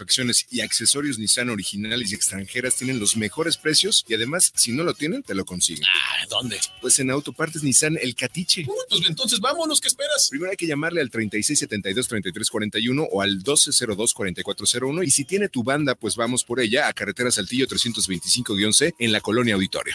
refacciones y accesorios Nissan originales y extranjeras tienen los mejores precios y además, si no lo tienen, te lo consiguen. Ah, ¿dónde? Pues en Autopartes Nissan El Catiche. Uh, pues entonces vámonos, ¿qué esperas? Primero hay que llamarle al 3672-3341 o al 1202-4401 y si tiene tu banda, pues vamos por ella a Carretera Saltillo 325-C en la Colonia Auditorio.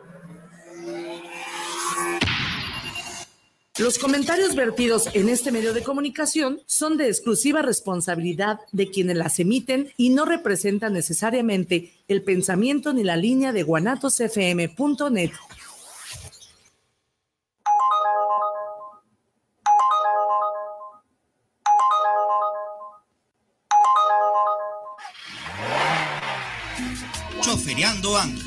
Los comentarios vertidos en este medio de comunicación son de exclusiva responsabilidad de quienes las emiten y no representan necesariamente el pensamiento ni la línea de guanatosfm.net. Choferiando Ando,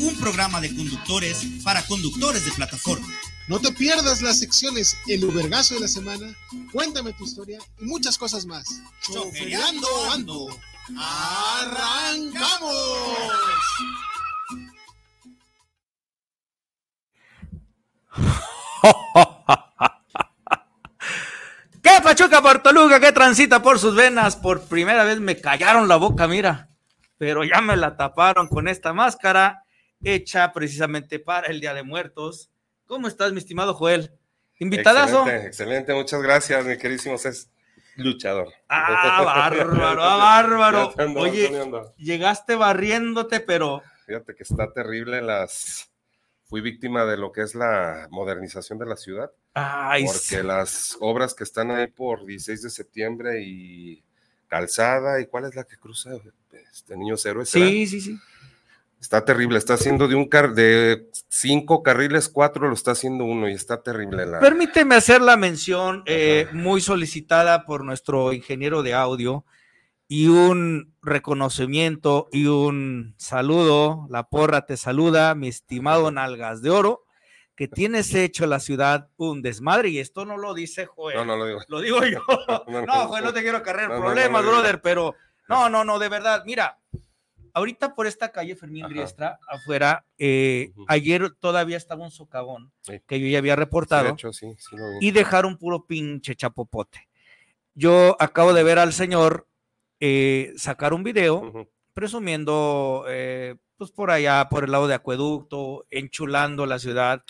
un programa de conductores para conductores de plataforma. No te pierdas las secciones El Ubergazo de la Semana, Cuéntame tu historia y muchas cosas más. Choferiando Ando. ¡Arrancamos! ¿Qué Pachuca Portoluca? ¿Qué transita por sus venas? Por primera vez me callaron la boca, mira. Pero ya me la taparon con esta máscara hecha precisamente para el Día de Muertos. ¿Cómo estás, mi estimado Joel? Invitadazo. Excelente, excelente, muchas gracias, mi queridísimo es luchador. Ah, bárbaro, ah, bárbaro. Ando, Oye, llegaste barriéndote, pero Fíjate que está terrible las... Fui víctima de lo que es la modernización de la ciudad, ay, porque las obras que están ahí por 16 de septiembre y Calzada, ¿y cuál es la que cruza? Este Niños Héroes. será? sí, sí, sí. Está terrible, está haciendo de un car de cinco carriles, cuatro lo está haciendo uno y está terrible la... Permíteme hacer la mención eh, muy solicitada por nuestro ingeniero de audio y un reconocimiento y un saludo. La porra te saluda, mi estimado Nalgas de Oro, que tienes hecho la ciudad un desmadre y esto no lo dice Joel. No, no lo digo. Lo digo yo. No, no, No, Joel, no te quiero cargar problemas, brother, pero no, no, no, de verdad. Mira, ahorita por esta calle Fermín Ajá. Riestra, afuera, eh, ayer todavía estaba un socavón Sí. que yo ya había reportado de hecho, sí, sí lo vi. y dejaron puro pinche chapopote. Yo acabo de ver al señor eh, sacar un video presumiendo, eh, pues por allá, por el lado de Acueducto, enchulando la ciudad.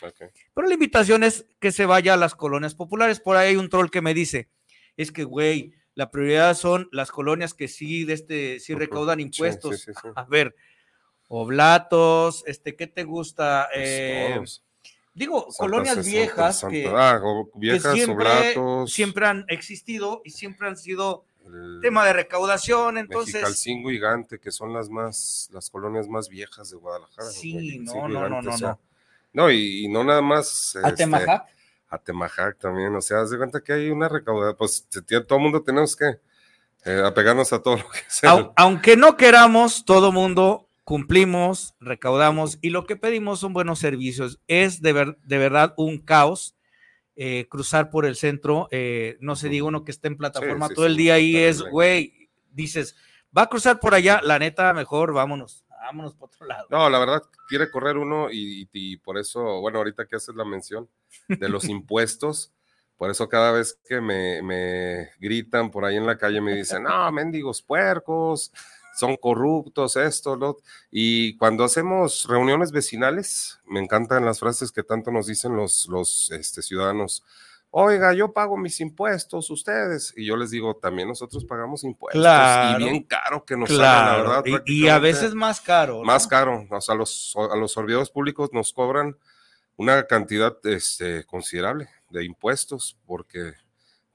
Pero la invitación es que se vaya a las colonias populares. Por ahí hay un troll que me dice, es que, güey, la prioridad son las colonias que sí, de este, sí recaudan impuestos. sí, sí, sí. A ver, oblatos, este, ¿qué te gusta? Pues Eh, digo, Santa colonias viejas Santa- que, ah, que viejas, siempre, oblatos, siempre han existido y siempre han sido el tema de recaudación, entonces Mexicalcingo y Gante, que son las más, las colonias más viejas de Guadalajara. Sí, no, no, no, Gante, no, no. No, y, y no nada más. este, Atemajac, Atemajac también, o sea, haz de cuenta que hay una recaudación, pues todo el mundo tenemos que eh, apegarnos a todo lo que sea. au- aunque no queramos, todo mundo cumplimos, recaudamos y lo que pedimos son buenos servicios. Es de, ver- de verdad un caos eh, cruzar por el centro, eh, no se diga uno que esté en plataforma sí, todo el día y está es, güey, dices, va a cruzar por allá, la neta, mejor vámonos, vámonos por otro lado. No, la verdad, quiere correr uno y, por eso, bueno, ahorita que haces la mención de los impuestos, por eso cada vez que me, me gritan por ahí en la calle me dicen, no, mendigos puercos, son corruptos, esto, lo. Y cuando hacemos reuniones vecinales, me encantan las frases que tanto nos dicen los, los este, ciudadanos. Oiga, yo pago mis impuestos, ustedes. Y yo les digo, también nosotros pagamos impuestos. Claro. y bien caro que nos sale, la Claro, verdad. y- y, a veces más caro. ¿no? más caro. O sea, los, a los servidores públicos nos cobran una cantidad este, considerable de impuestos, porque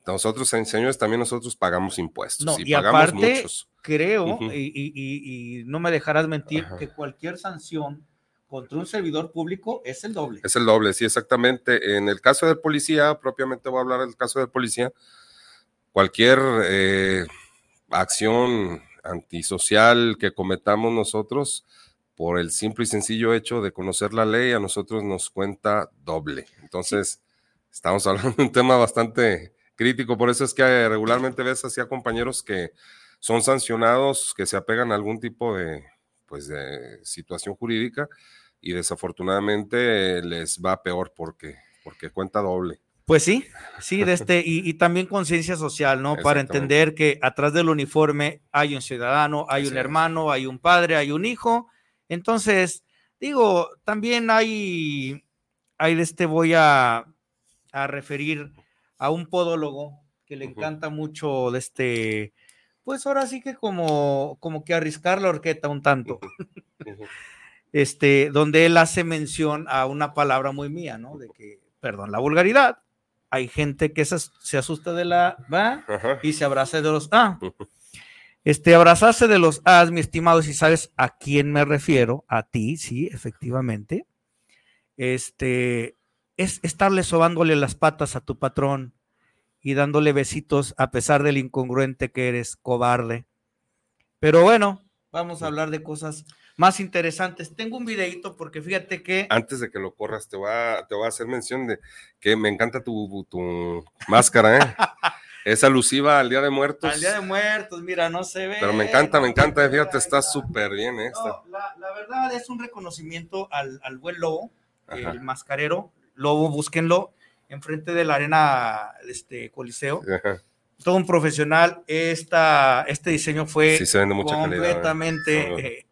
nosotros, señores, también nosotros pagamos impuestos. No, y, y pagamos aparte, muchos. creo, y, y- y- y no me dejarás mentir, Ajá. que cualquier sanción contra un servidor público es el doble. Es el doble, sí, exactamente. En el caso del policía, propiamente voy a hablar del caso del policía, cualquier eh, acción antisocial que cometamos nosotros, por el simple y sencillo hecho de conocer la ley, a nosotros nos cuenta doble. Entonces, estamos hablando de un tema bastante crítico. Por eso es que regularmente ves así a compañeros que son sancionados, que se apegan a algún tipo de, pues, de situación jurídica y desafortunadamente les va peor porque, porque cuenta doble. Pues sí, sí, de este, y, y también conciencia social, ¿no? Para entender que atrás del uniforme hay un ciudadano, hay un hermano, hay un padre, hay un hijo. Entonces, digo, también hay, hay de este, voy a, a referir a un podólogo que le encanta mucho de este, pues ahora sí que como, como que arriscar la horqueta un tanto este, donde él hace mención a una palabra muy mía, ¿no? De que, perdón, la vulgaridad. Hay gente que se, as- se asusta de la va Ajá. y se abraza de los A. Este, abrazarse de los A's, mi estimado, si sabes a quién me refiero, a ti, sí, efectivamente. Este, es estarle sobándole las patas a tu patrón y dándole besitos a pesar del incongruente que eres, cobarde. Pero bueno, vamos a hablar de cosas más interesantes. Tengo un videito porque fíjate que Antes de que lo corras, te voy a, te voy a hacer mención de que me encanta tu, tu máscara, ¿eh? Es alusiva al Día de Muertos. al Día de Muertos, mira, no se ve. Pero me encanta, me encanta, fíjate, está súper bien esta. No, la, la verdad es un reconocimiento al, al buen lobo, Ajá. el mascarero. Lobo, búsquenlo, enfrente de la arena este, Coliseo. Ajá. Todo un profesional. Esta, este diseño fue Sí, mucha calidad. ¿eh? completamente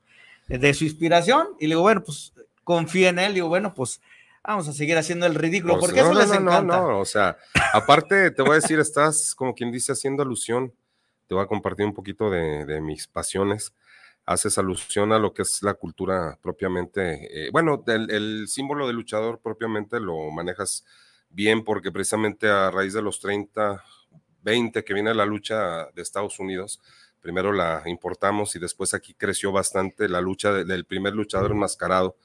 eh, de su inspiración. Y le digo, bueno, pues confía en él. Y digo, bueno, pues vamos a seguir haciendo el ridículo, Pues, porque no, eso no, les no, no, encanta. no, o sea, aparte te voy a decir, estás como quien dice haciendo alusión, te voy a compartir un poquito de, de mis pasiones, haces alusión a lo que es la cultura propiamente, eh, bueno, el, el símbolo de luchador propiamente lo manejas bien porque precisamente a raíz de los 30, 20 que viene la lucha de Estados Unidos, primero la importamos y después aquí creció bastante la lucha de- del primer luchador enmascarado,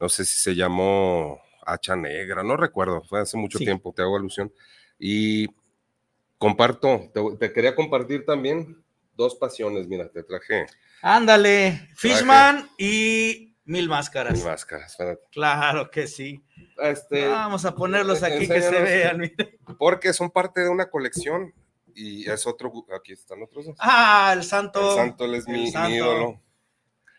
no sé si se llamó Hacha Negra, no recuerdo, fue hace mucho Sí. tiempo, te hago alusión. Y comparto, te, te quería compartir también dos pasiones, mira, te traje Ándale, Fishman y Mil Máscaras. mis máscaras, espérate. Claro que sí. Este, Vamos a ponerlos aquí que se vean. mira. porque son parte de una colección y es otro, aquí están otros dos. Ah, el santo. El santo, él es el mi, mi santo. ídolo.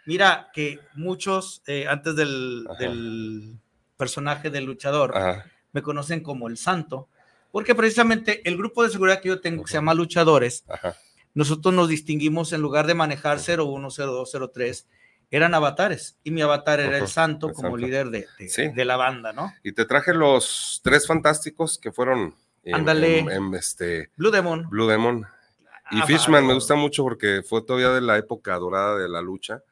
Mira que muchos, eh, antes del, del personaje del luchador, Ajá, me conocen como el santo, porque precisamente el grupo de seguridad que yo tengo, que se llama Luchadores, ajá. nosotros nos distinguimos en lugar de manejar 01, 02, 03, eran avatares, y mi avatar era el santo el como santo. líder de, de- Sí. de la banda, ¿no? Y te traje los tres fantásticos que fueron Ándale. en- en este Blue Demon. Blue Demon. Y Ah, Fishman me gusta mucho porque fue todavía de la época dorada de la lucha.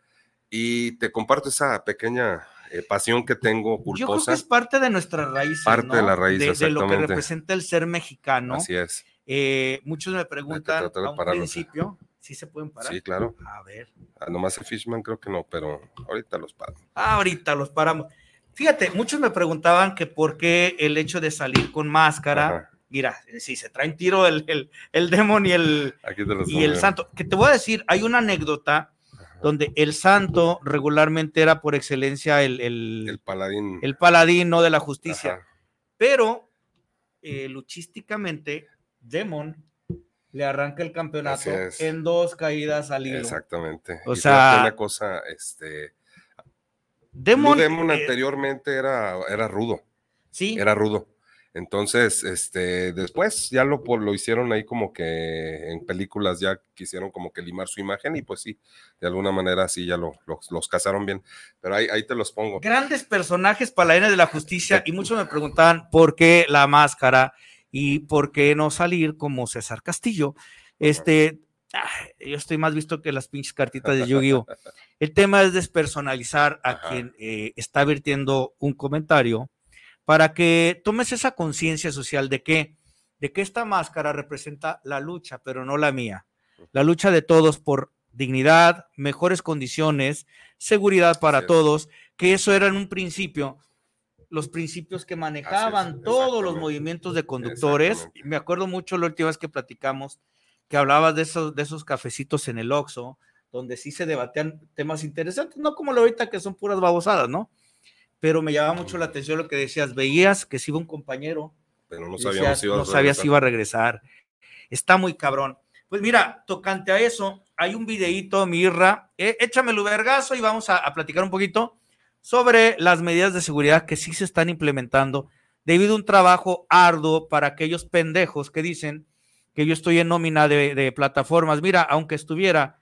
Y te comparto esa pequeña eh, pasión que tengo Yo creo que culposa. es parte de nuestra raíz. Parte de la raíz, de, de lo que representa el ser mexicano. Así es. Eh, muchos me preguntan a un principio si se pueden parar. Sí, claro. A ver. Ah, nomás el Fishman creo que no, pero ahorita los paro. Ahorita los paramos. Fíjate, muchos me preguntaban que por qué el hecho de salir con máscara. Ajá. Mira, si se traen tiro el, el, el demon y el, y el santo. Que te voy a decir, hay una anécdota donde el santo regularmente era por excelencia el, el, El paladín. el paladino de la justicia. Ajá. Pero eh, luchísticamente, Demon le arranca el campeonato en dos caídas al hilo. Exactamente. O Y sea, una cosa, este. Demon, Demon eh, anteriormente era, era rudo. sí, era rudo. Entonces, este, después ya lo, po- lo hicieron ahí como que en películas ya quisieron como que limar su imagen y pues sí, de alguna manera sí ya lo, los, los casaron bien. Pero ahí, ahí te los pongo. grandes personajes paladines de la justicia y muchos me preguntaban por qué la máscara y por qué no salir como César Castillo. Este, yo estoy más visto que las pinches cartitas de Yu-Gi-Oh! El tema es despersonalizar a Ajá. quien eh, está vertiendo un comentario para que tomes esa conciencia social de que, de que esta máscara representa la lucha, pero no la mía. La lucha de todos por dignidad, mejores condiciones, seguridad para todos, que eso era en un principio los principios que manejaban todos los movimientos de conductores. Me acuerdo mucho la última vez que platicamos que hablabas de esos, de esos cafecitos en el Oxxo, donde sí se debatían temas interesantes, no como lo ahorita que son puras babosadas, ¿no? Pero me llamaba mucho la atención lo que decías, veías que si iba un compañero, Pero no decías, si iba a no sabías si regresar. iba a regresar. está muy cabrón. Pues mira, tocante a eso, hay un videíto, Mirra, eh, échamelo vergazo y vamos a, a platicar un poquito sobre las medidas de seguridad que sí se están implementando debido a un trabajo arduo para aquellos pendejos que dicen que yo estoy en nómina de, plataformas. Mira, aunque estuviera,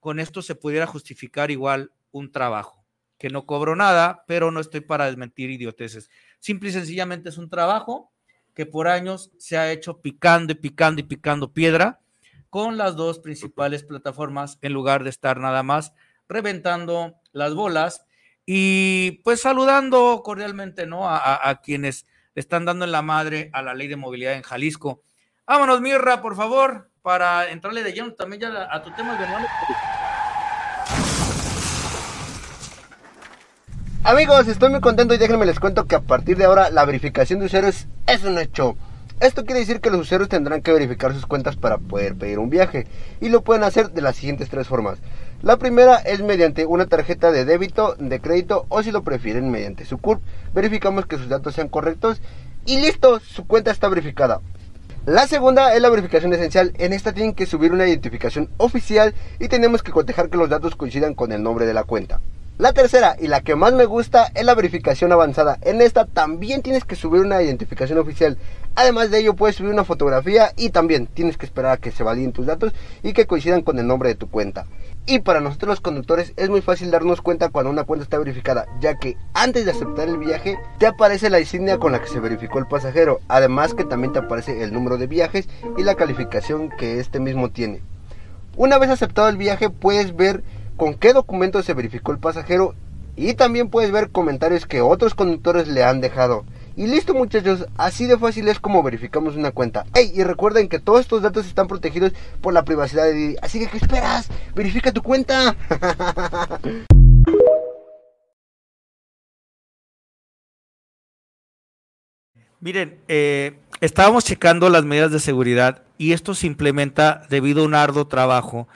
con esto se pudiera justificar igual un trabajo, que no cobro nada, pero no estoy para desmentir idioteces. Simple y sencillamente es un trabajo que por años se ha hecho picando y picando y picando piedra con las dos principales plataformas en lugar de estar nada más reventando las bolas y pues saludando cordialmente, ¿no? A, quienes están dando en la madre a la ley de movilidad en Jalisco. Vámonos, Mirra, por favor, para entrarle de lleno también ya a tu tema. Amigos, estoy muy contento y déjenme les cuento que a partir de ahora la verificación de usuarios es un hecho. Esto quiere decir que los usuarios tendrán que verificar sus cuentas para poder pedir un viaje y lo pueden hacer de las siguientes tres formas. La primera es mediante una tarjeta de débito, de crédito o si lo prefieren mediante su CURP. Verificamos que sus datos sean correctos y listo, su cuenta está verificada. La segunda es la verificación esencial. En esta tienen que subir una identificación oficial y tenemos que cotejar que los datos coincidan con el nombre de la cuenta. La tercera y la que más me gusta es la verificación avanzada. En esta también tienes que subir una identificación oficial. Además de ello puedes subir una fotografía y también tienes que esperar a que se validen tus datos y que coincidan con el nombre de tu cuenta. Y para nosotros los conductores es muy fácil darnos cuenta cuando una cuenta está verificada, ya que antes de aceptar el viaje te aparece la insignia con la que se verificó el pasajero, además que también te aparece el número de viajes y la calificación que este mismo tiene. Una vez aceptado el viaje puedes ver con qué documento se verificó el pasajero y también puedes ver comentarios que otros conductores le han dejado. Y listo muchachos, así de fácil es como verificamos una cuenta. Ey, y recuerden que todos estos datos están protegidos por la privacidad de Didi. Así que, ¿qué esperas? Verifica tu cuenta. Miren, eh, estábamos checando las medidas de seguridad y esto se implementa debido a un arduo trabajo,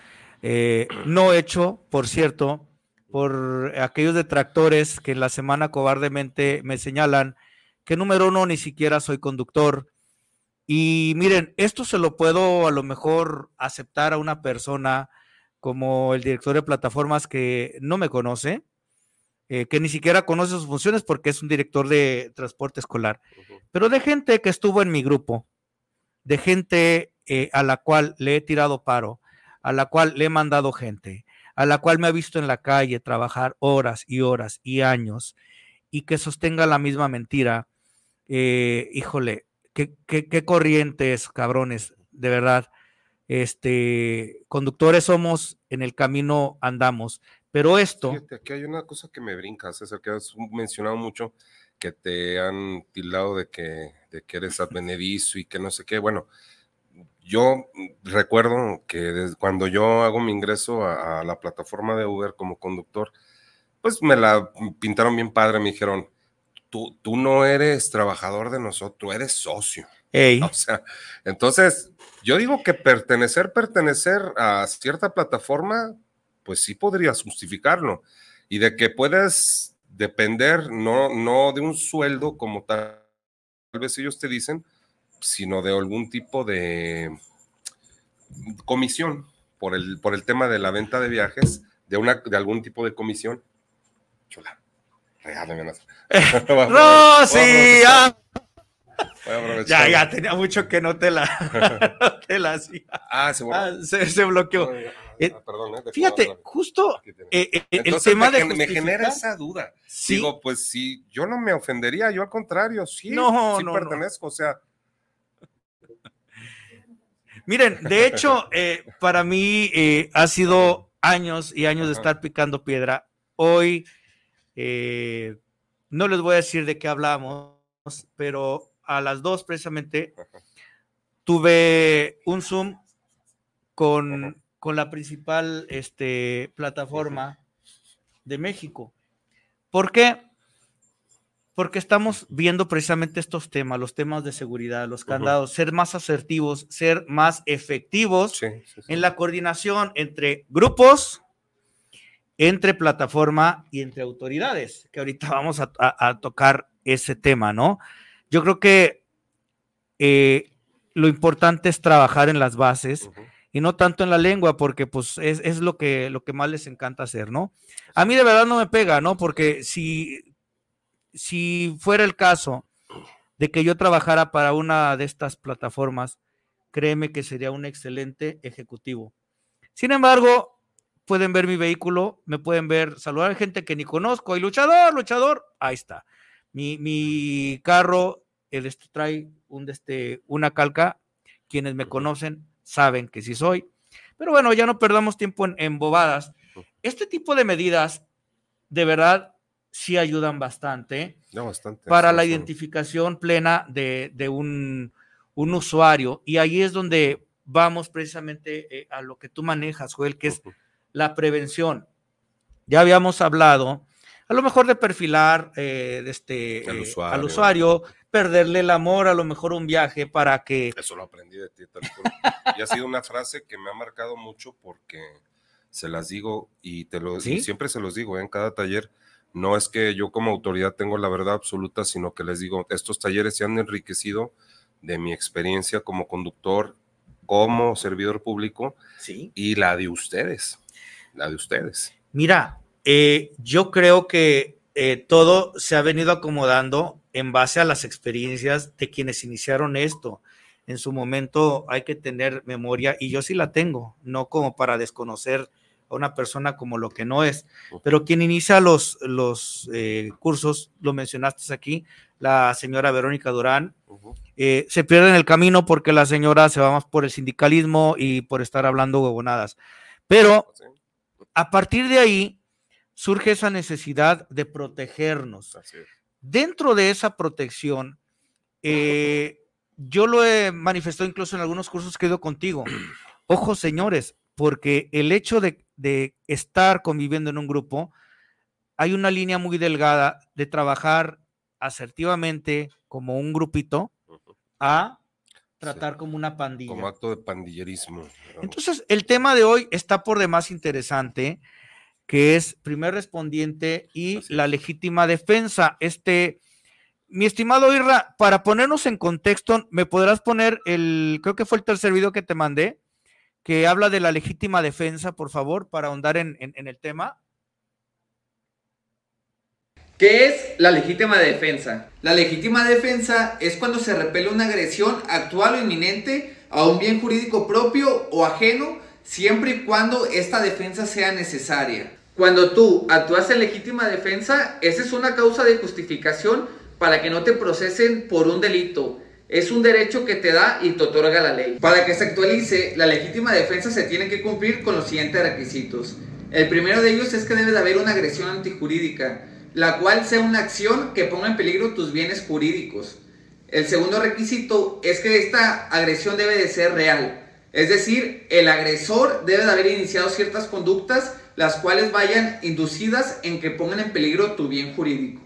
eh, no hecho, por cierto, por aquellos detractores que en la semana cobardemente me señalan que número uno ni siquiera soy conductor. Y miren, esto se lo puedo a lo mejor aceptar a una persona como el director de plataformas que no me conoce, eh, que ni siquiera conoce sus funciones porque es un director de transporte escolar, pero de gente que estuvo en mi grupo, de gente eh, a la cual le he tirado paro, a la cual le he mandado gente, a la cual me ha visto en la calle trabajar horas y horas y años y que sostenga la misma mentira. eh, híjole, qué, qué, qué corrientes, cabrones, de verdad. Este, conductores somos, en el camino andamos, pero esto, Fíjate, aquí hay una cosa que me brinca, César, que has mencionado mucho, que te han tildado de que, de que eres advenedizo y que no sé qué. Bueno, yo recuerdo que desde cuando yo hago mi ingreso a, a la plataforma de Uber como conductor, pues me la pintaron bien padre, me dijeron, tú, tú no eres trabajador de nosotros, eres socio. ey, O sea, entonces, yo digo que pertenecer, pertenecer a cierta plataforma, pues sí podrías justificarlo. Y de que puedes depender no, no de un sueldo como tal, tal vez ellos te dicen, sino de algún tipo de comisión por el, por el tema de la venta de viajes, de, una, de algún tipo de comisión. Chula. Regálame una. Voy a aprovechar- Rosy, voy a aprovechar. ya, ya tenía mucho que no te la, no te la hacía. Ah, se Ah, se, se bloqueó. Eh, Ah, perdón, eh, Fíjate, justo eh, el tema me, de gen- me genera justificar- esa duda. Sí. Digo, pues sí, yo no me ofendería, yo al contrario, sí, No, sí no, no. pertenezco, o sea, Miren, de hecho, eh, para mí eh, ha sido años y años de estar picando piedra. Hoy eh, no les voy a decir de qué hablamos, pero a las dos precisamente tuve un Zoom con, con la principal este, plataforma de México. ¿Por qué? Porque estamos viendo precisamente estos temas, los temas de seguridad, los candados, ser más asertivos, ser más efectivos sí, sí, sí. en la coordinación entre grupos, entre plataforma y entre autoridades, que ahorita vamos a, a- a tocar ese tema, ¿no? Yo creo que eh, lo importante es trabajar en las bases y no tanto en la lengua, porque pues es, es, lo, que, lo que más les encanta hacer, ¿no? A mí de verdad no me pega, ¿no? Porque si, si fuera el caso de que yo trabajara para una de estas plataformas, créeme que sería un excelente ejecutivo. Sin embargo, pueden ver mi vehículo, me pueden ver, saludar a gente que ni conozco, y luchador, luchador, ahí está. Mi, mi carro, el este trae un, este, una calca, quienes me conocen saben que sí soy. Pero bueno, ya no perdamos tiempo en, en bobadas. Este tipo de medidas, de verdad, sí ayudan bastante, No, bastante. para la identificación plena de, de un, un usuario. Y ahí es donde vamos precisamente eh, a lo que tú manejas, Joel, que es la prevención. Ya habíamos hablado, a lo mejor de perfilar eh, de este, Al eh, usuario. al usuario, perderle el amor, a lo mejor un viaje para que... Eso lo aprendí de ti. juro. y ha sido una frase que me ha marcado mucho porque se las digo y te lo ¿Sí? siempre se los digo en cada taller. No es que yo como autoridad tengo la verdad absoluta, sino que les digo, estos talleres se han enriquecido de mi experiencia como conductor, como servidor público Sí. y la de ustedes, la de ustedes. Mira, eh, yo creo que eh, todo se ha venido acomodando en base a las experiencias de quienes iniciaron esto. En su momento hay que tener memoria y yo sí la tengo, no como para desconocer a una persona como lo que no es, pero quien inicia los, los eh, cursos, lo mencionaste aquí, la señora Verónica Durán, eh, se pierde en el camino porque la señora se va más por el sindicalismo y por estar hablando huevonadas. Pero a partir de ahí surge esa necesidad de protegernos. Dentro de esa protección, eh, yo lo he manifestado incluso en algunos cursos que he ido contigo. Ojo, señores, porque el hecho de, de estar conviviendo en un grupo, hay una línea muy delgada de trabajar asertivamente como un grupito a tratar como una pandilla. Como acto de pandillerismo. Entonces, el tema de hoy está por demás interesante, que es primer respondiente y la legítima defensa. Este, mi estimado Irra, para ponernos en contexto, ¿me podrás poner el, creo que fue el tercer video que te mandé, que habla de la legítima defensa, por favor, para ahondar en, el tema? ¿Qué es la legítima defensa? La legítima defensa es cuando se repele una agresión actual o inminente a un bien jurídico propio o ajeno, siempre y cuando esta defensa sea necesaria. Cuando tú actúas en legítima defensa, esa es una causa de justificación para que no te procesen por un delito. Es un derecho que te da y te otorga la ley. Para que se actualice, la legítima defensa se tiene que cumplir con los siguientes requisitos. El primero de ellos es que debe de haber una agresión antijurídica, la cual sea una acción que ponga en peligro tus bienes jurídicos. El segundo requisito es que esta agresión debe de ser real, es decir, el agresor debe de haber iniciado ciertas conductas las cuales vayan inducidas en que pongan en peligro tu bien jurídico.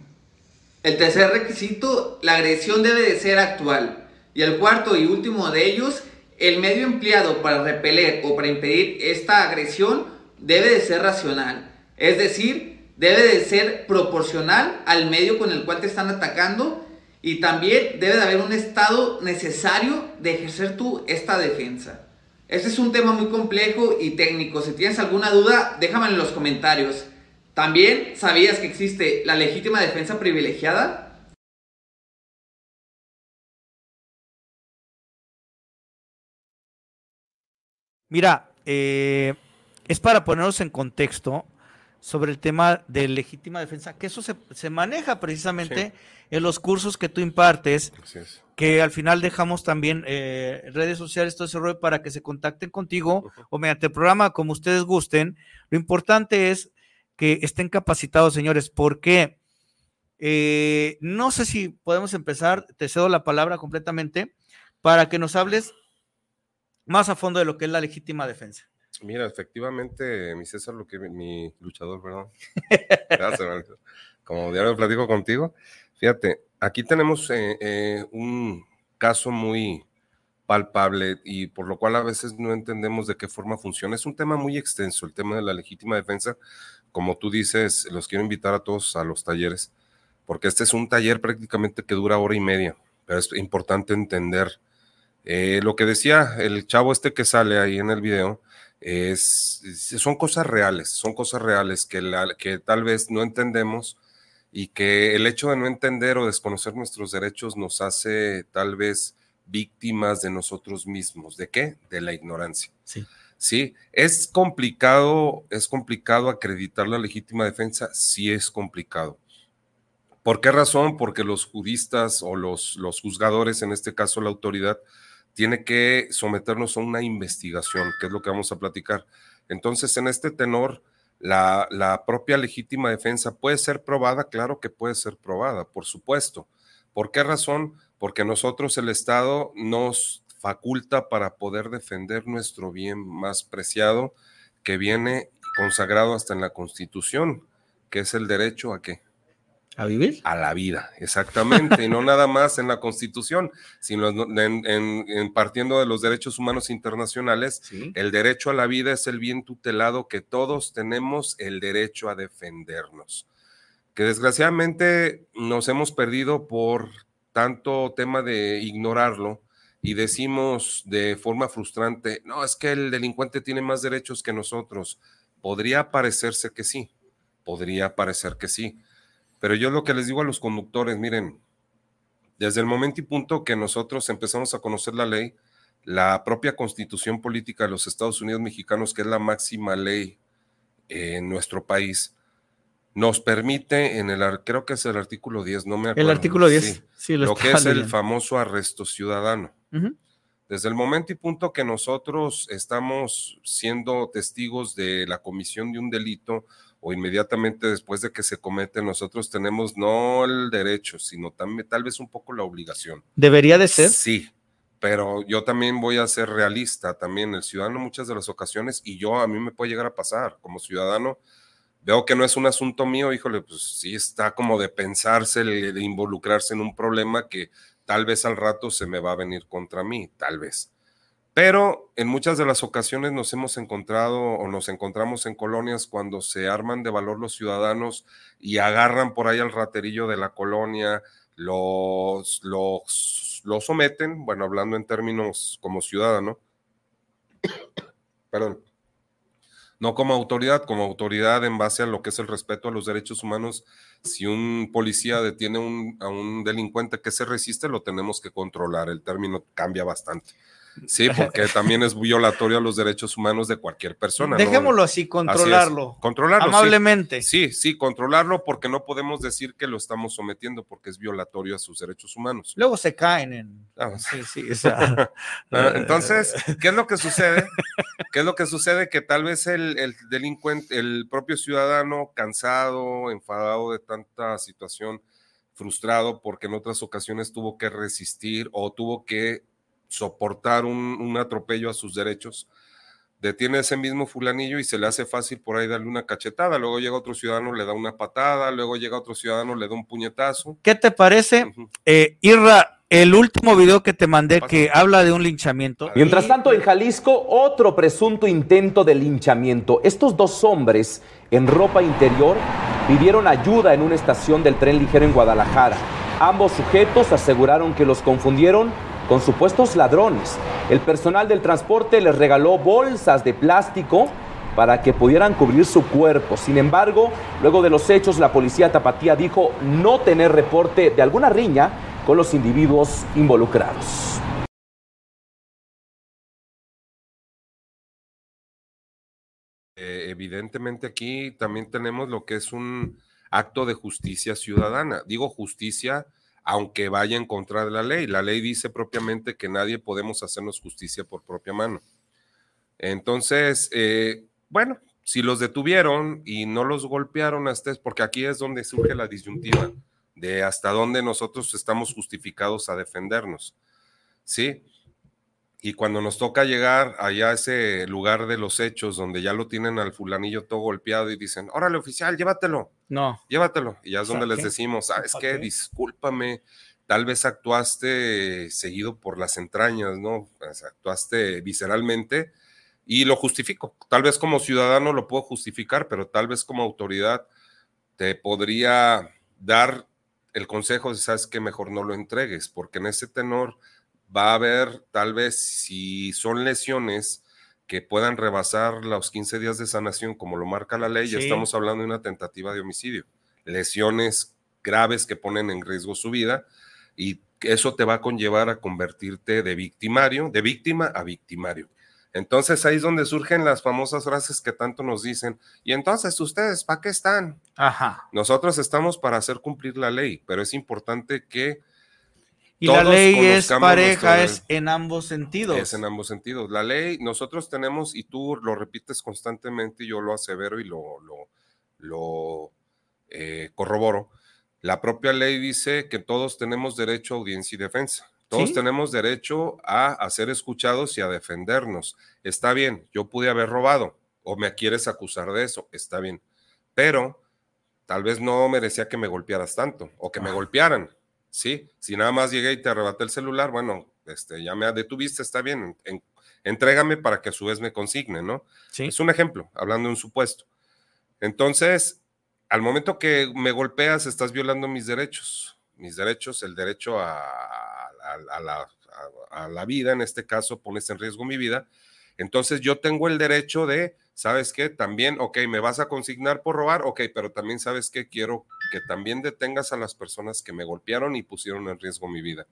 El tercer requisito, la agresión debe de ser actual. Y el cuarto y último de ellos, el medio empleado para repeler o para impedir esta agresión debe de ser racional. Es decir, debe de ser proporcional al medio con el cual te están atacando y también debe de haber un estado necesario de ejercer tú esta defensa. Este es un tema muy complejo y técnico. Si tienes alguna duda, déjame en los comentarios. También, ¿sabías que existe la legítima defensa privilegiada? Mira, eh, es para ponernos en contexto sobre el tema de legítima defensa, que eso se, se maneja precisamente en los cursos que tú impartes, es. que al final dejamos también eh, redes sociales, todo ese rollo para que se contacten contigo o mediante el programa, como ustedes gusten. Lo importante es que estén capacitados, señores, porque eh, no sé si podemos empezar, te cedo la palabra completamente, para que nos hables más a fondo de lo que es la legítima defensa. Mira, efectivamente, mi César, lo que mi luchador, perdón. Olvidó. Como diario platico contigo. Fíjate, aquí tenemos eh, eh, un caso muy palpable y por lo cual a veces no entendemos de qué forma funciona. Es un tema muy extenso, el tema de la legítima defensa. Como tú dices, los quiero invitar a todos a los talleres, porque este es un taller prácticamente que dura hora y media, pero es importante entender Eh, lo que decía el chavo este que sale ahí en el video es, son cosas reales, son cosas reales que, que tal vez no entendemos y que el hecho de no entender o desconocer nuestros derechos nos hace tal vez víctimas de nosotros mismos. ¿De qué? De la ignorancia. Sí. Sí, es complicado, es complicado acreditar la legítima defensa, sí es complicado. ¿Por qué razón? Porque los juristas o los, los juzgadores, en este caso la autoridad, tiene que someternos a una investigación, que es lo que vamos a platicar. Entonces, en este tenor, la, la, propia legítima defensa puede ser probada, claro que puede ser probada, por supuesto. ¿Por qué razón? Porque nosotros, el Estado, nos faculta para poder defender nuestro bien más preciado, que viene consagrado hasta en la Constitución, que es el derecho a qué? ¿A vivir? A la vida, exactamente, y no nada más en la Constitución, sino en, partiendo de los derechos humanos internacionales, el derecho a la vida es el bien tutelado que todos tenemos el derecho a defendernos, que desgraciadamente nos hemos perdido por tanto tema de ignorarlo y decimos de forma frustrante, no, es que el delincuente tiene más derechos que nosotros. Podría parecerse que sí, podría parecer que sí pero yo lo que les digo a los conductores, miren, desde el momento y punto que nosotros empezamos a conocer la ley, la propia constitución política de los Estados Unidos mexicanos, que es la máxima ley en nuestro país, nos permite en el, creo que es el artículo 10, no me acuerdo. El artículo 10, sí, lo, que es el famoso arresto ciudadano. Desde el momento y punto que nosotros estamos siendo testigos de la comisión de un delito o inmediatamente después de que se comete, nosotros tenemos no el derecho, sino también tal vez un poco la obligación. ¿Debería de ser? Sí, pero yo también voy a ser realista, también el ciudadano muchas de las ocasiones, y yo a mí me puede llegar a pasar como ciudadano, veo que no es un asunto mío, híjole, pues sí está como de pensarse, de involucrarse en un problema que tal vez al rato se me va a venir contra mí, tal vez. Pero en muchas de las ocasiones nos hemos encontrado o nos encontramos en colonias cuando se arman de valor los ciudadanos y agarran por ahí al raterillo de la colonia, los, los, los someten, bueno, hablando en términos como ciudadano, perdón, no como autoridad, como autoridad en base a lo que es el respeto a los derechos humanos. Si un policía detiene a un delincuente que se resiste, lo tenemos que controlar. El término cambia bastante. Sí, porque también es violatorio a los derechos humanos de cualquier persona. Dejémoslo así, controlarlo. controlarlo. Amablemente. Sí. sí, controlarlo porque no podemos decir que lo estamos sometiendo porque es violatorio a sus derechos humanos. Luego se caen en. Ah, sí, sí. Ah, entonces, ¿qué es lo que sucede? ¿Qué es lo que sucede? Que tal vez el, el delincuente, el propio ciudadano, cansado, enfadado de tanta situación, frustrado porque en otras ocasiones tuvo que resistir o tuvo que soportar un, atropello a sus derechos, detiene ese mismo fulanillo y se le hace fácil por ahí darle una cachetada, luego llega otro ciudadano, le da una patada, luego llega otro ciudadano, le da un puñetazo. ¿Qué te parece, eh, Irra? El último video que te mandé que habla de un linchamiento. Mientras tanto, en Jalisco, otro presunto intento de linchamiento. Estos dos hombres en ropa interior pidieron ayuda en una estación del tren ligero en Guadalajara. Ambos sujetos aseguraron que los confundieron con supuestos ladrones. El personal del transporte les regaló bolsas de plástico para que pudieran cubrir su cuerpo. Sin embargo, luego de los hechos, la policía tapatía dijo no tener reporte de alguna riña con los individuos involucrados. Eh, evidentemente aquí también tenemos lo que es un acto de justicia ciudadana. Digo justicia aunque vaya en contra de la ley. La ley dice propiamente que nadie podemos hacernos justicia por propia mano. Entonces, eh, bueno, si los detuvieron y no los golpearon hasta, porque aquí es donde surge la disyuntiva de hasta dónde nosotros estamos justificados a defendernos. ¿Sí? Y cuando nos toca llegar allá a ese lugar de los hechos, donde ya lo tienen al fulanillo todo golpeado y dicen, órale oficial, llévatelo. No. Llévatelo. Y ya es donde les decimos, ¿sabes qué? Discúlpame, tal vez actuaste seguido por las entrañas, ¿no? actuaste visceralmente y lo justifico. Tal vez como ciudadano lo puedo justificar, pero tal vez como autoridad te podría dar el consejo de, ¿sabes qué? Mejor no lo entregues, porque en ese tenor va a haber tal vez si son lesiones que puedan rebasar los 15 días de sanación como lo marca la ley, ya Sí. estamos hablando de una tentativa de homicidio. Lesiones graves que ponen en riesgo su vida y eso te va a conllevar a convertirte de victimario, de víctima a victimario. Entonces ahí es donde surgen las famosas frases que tanto nos dicen. Y entonces ustedes, ¿para qué están? Ajá. Nosotros estamos para hacer cumplir la ley, pero es importante que Y la ley es pareja, es en ambos sentidos. es en ambos sentidos. La ley, nosotros tenemos, y tú lo repites constantemente, y yo lo asevero y lo, lo, lo, eh, corroboro, la propia ley dice que todos tenemos derecho a audiencia y defensa. Todos Sí. tenemos derecho a, a ser escuchados y a defendernos. Está bien, yo pude haber robado o me quieres acusar de eso, está bien. Pero tal vez no merecía que me golpearas tanto o que me golpearan. Sí, si nada más llegué y te arrebaté el celular, bueno, este, ya me detuviste, está bien, en- entrégame para que a su vez me consigne, ¿no? Sí. Es un ejemplo, hablando de un supuesto. Entonces, al momento que me golpeas, estás violando mis derechos. Mis derechos, el derecho a, a- a la, a- a la vida, en este caso, pones en riesgo mi vida. Entonces, yo tengo el derecho de, ¿sabes qué? También, ok, me vas a consignar por robar, ok, pero también, ¿sabes qué? Quiero que también detengas a las personas que me golpearon y pusieron en riesgo mi vida.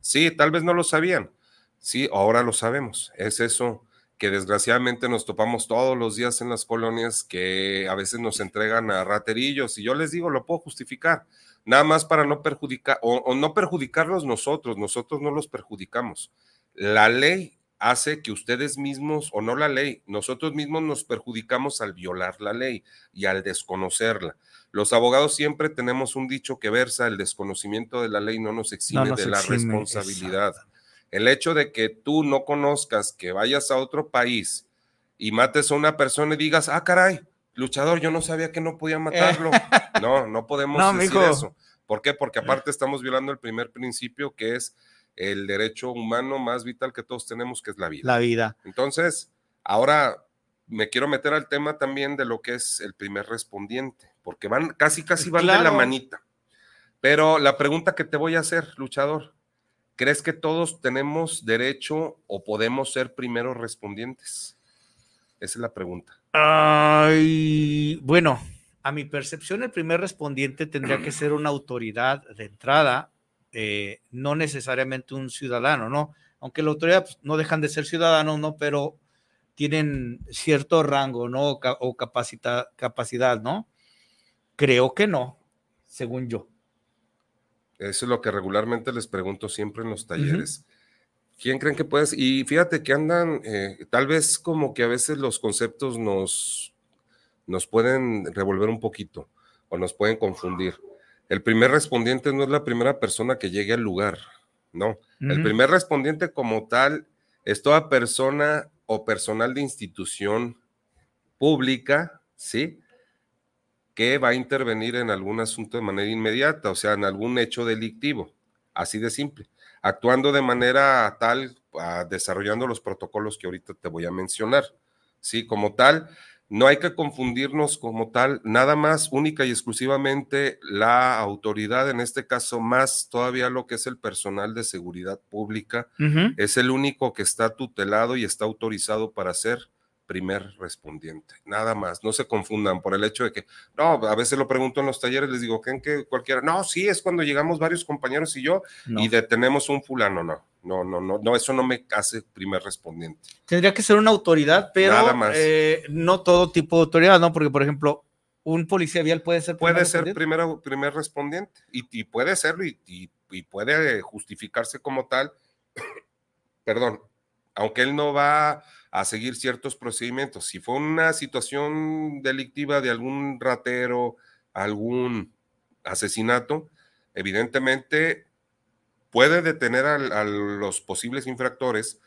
Sí, tal vez no lo sabían. Sí, ahora lo sabemos. Es eso que desgraciadamente nos topamos todos los días en las colonias que a veces nos entregan a raterillos y yo les digo, lo puedo justificar, nada más para no perjudicar o, o no perjudicarlos nosotros, nosotros no los perjudicamos. La ley hace que ustedes mismos, o no la ley, nosotros mismos nos perjudicamos al violar la ley y al desconocerla. Los abogados siempre tenemos un dicho que versa, el desconocimiento de la ley no nos exime No nos de la responsabilidad. El hecho de que tú no conozcas, que vayas a otro país y mates a una persona y digas, ah, caray, luchador, yo no sabía que no podía matarlo. No, no podemos No, decir mijo. eso. ¿Por qué? Porque aparte estamos violando el primer principio que es el derecho humano más vital que todos tenemos, que es la vida. La vida. Entonces, ahora me quiero meter al tema también de lo que es el primer respondiente, porque van casi, casi van de la manita. Pero la pregunta que te voy a hacer, luchador, ¿crees que todos tenemos derecho o podemos ser primeros respondientes? Esa es la pregunta. Ay, bueno, a mi percepción, el primer respondiente tendría que ser una autoridad de entrada, eh, no necesariamente un ciudadano, ¿no? Aunque la autoridad pues, no dejan de ser ciudadanos, ¿no? Pero tienen cierto rango, ¿no? O, ca- o capacita- capacidad, ¿no? Creo que no, según yo. Eso es lo que regularmente les pregunto siempre en los talleres. ¿Quién creen que puedes? Y fíjate que andan, eh, tal vez como que a veces los conceptos nos, nos pueden revolver un poquito o nos pueden confundir. El primer respondiente no es la primera persona que llegue al lugar, no. El primer respondiente como tal es toda persona o personal de institución pública, ¿sí? que va a intervenir en algún asunto de manera inmediata, o sea, en algún hecho delictivo, así de simple, actuando de manera tal, ah, desarrollando los protocolos que ahorita te voy a mencionar. Sí, como tal, no hay que confundirnos como tal, nada más única y exclusivamente la autoridad, en este caso más todavía lo que es el personal de seguridad pública, es el único que está tutelado y está autorizado para ser primer respondiente. Nada más, no se confundan por el hecho de que, no, a veces lo pregunto en los talleres, les digo, ¿creen que cualquiera? No, sí, es cuando llegamos varios compañeros y yo No. y detenemos un fulano, no, no, no, no, no, eso no me hace primer respondiente. Tendría que ser una autoridad, pero Nada más. eh, no todo tipo de autoridad, ¿no? Porque, por ejemplo, un policía vial puede ser Puede primer ser respondiente. primero, primer respondiente y, y puede serlo y, y- y puede justificarse como tal, perdón, aunque él no va a seguir ciertos procedimientos. Si fue una situación delictiva de algún ratero, algún asesinato, evidentemente puede detener al- a, los posibles infractores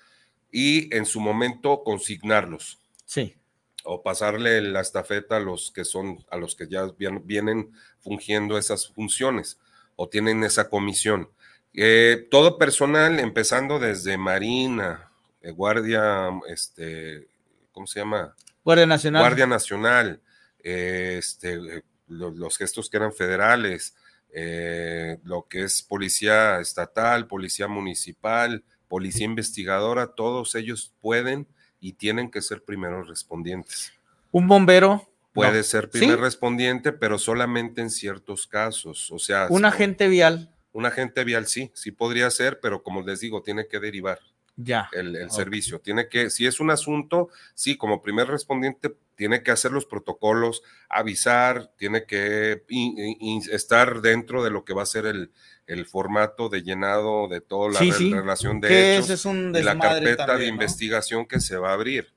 y en su momento consignarlos Sí. o pasarle la estafeta a los que son, a los que ya vien- vienen fungiendo esas funciones o tienen esa comisión. Eh, todo personal, empezando desde Marina, eh, Guardia, este, ¿cómo se llama? Guardia Nacional. Guardia Nacional, eh, este, eh, lo- los, gestos que eran federales, eh, lo que es policía estatal, policía municipal, policía investigadora, todos ellos pueden y tienen que ser primeros respondientes. Un bombero. Puede no. ser primer ¿Sí? respondiente, pero solamente en ciertos casos. O sea, Un si- agente vial. un agente vial sí, sí podría ser, pero como les digo, tiene que derivar Ya. el, servicio. Tiene que, si es un asunto, sí, como primer respondiente, tiene que hacer los protocolos, avisar, tiene que in- in- estar dentro de lo que va a ser el, el formato de llenado de toda la Sí, re- sí. relación de hechos es un la carpeta de investigación que se va a abrir.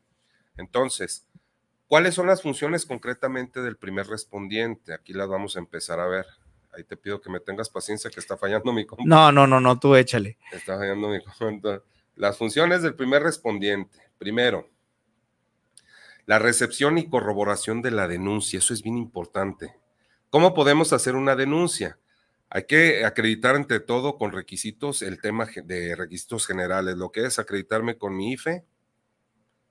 Entonces, ¿cuáles son las funciones concretamente del primer respondiente? Aquí las vamos a empezar a ver. Ahí te pido que me tengas paciencia que está fallando mi compu. No, no, no, no, tú échale. Está fallando mi comentario. Las funciones del primer respondiente. Primero, la recepción y corroboración de la denuncia. Eso es bien importante. ¿Cómo podemos hacer una denuncia? Hay que acreditar ante todo con requisitos el tema de requisitos generales, lo que es acreditarme con mi IFE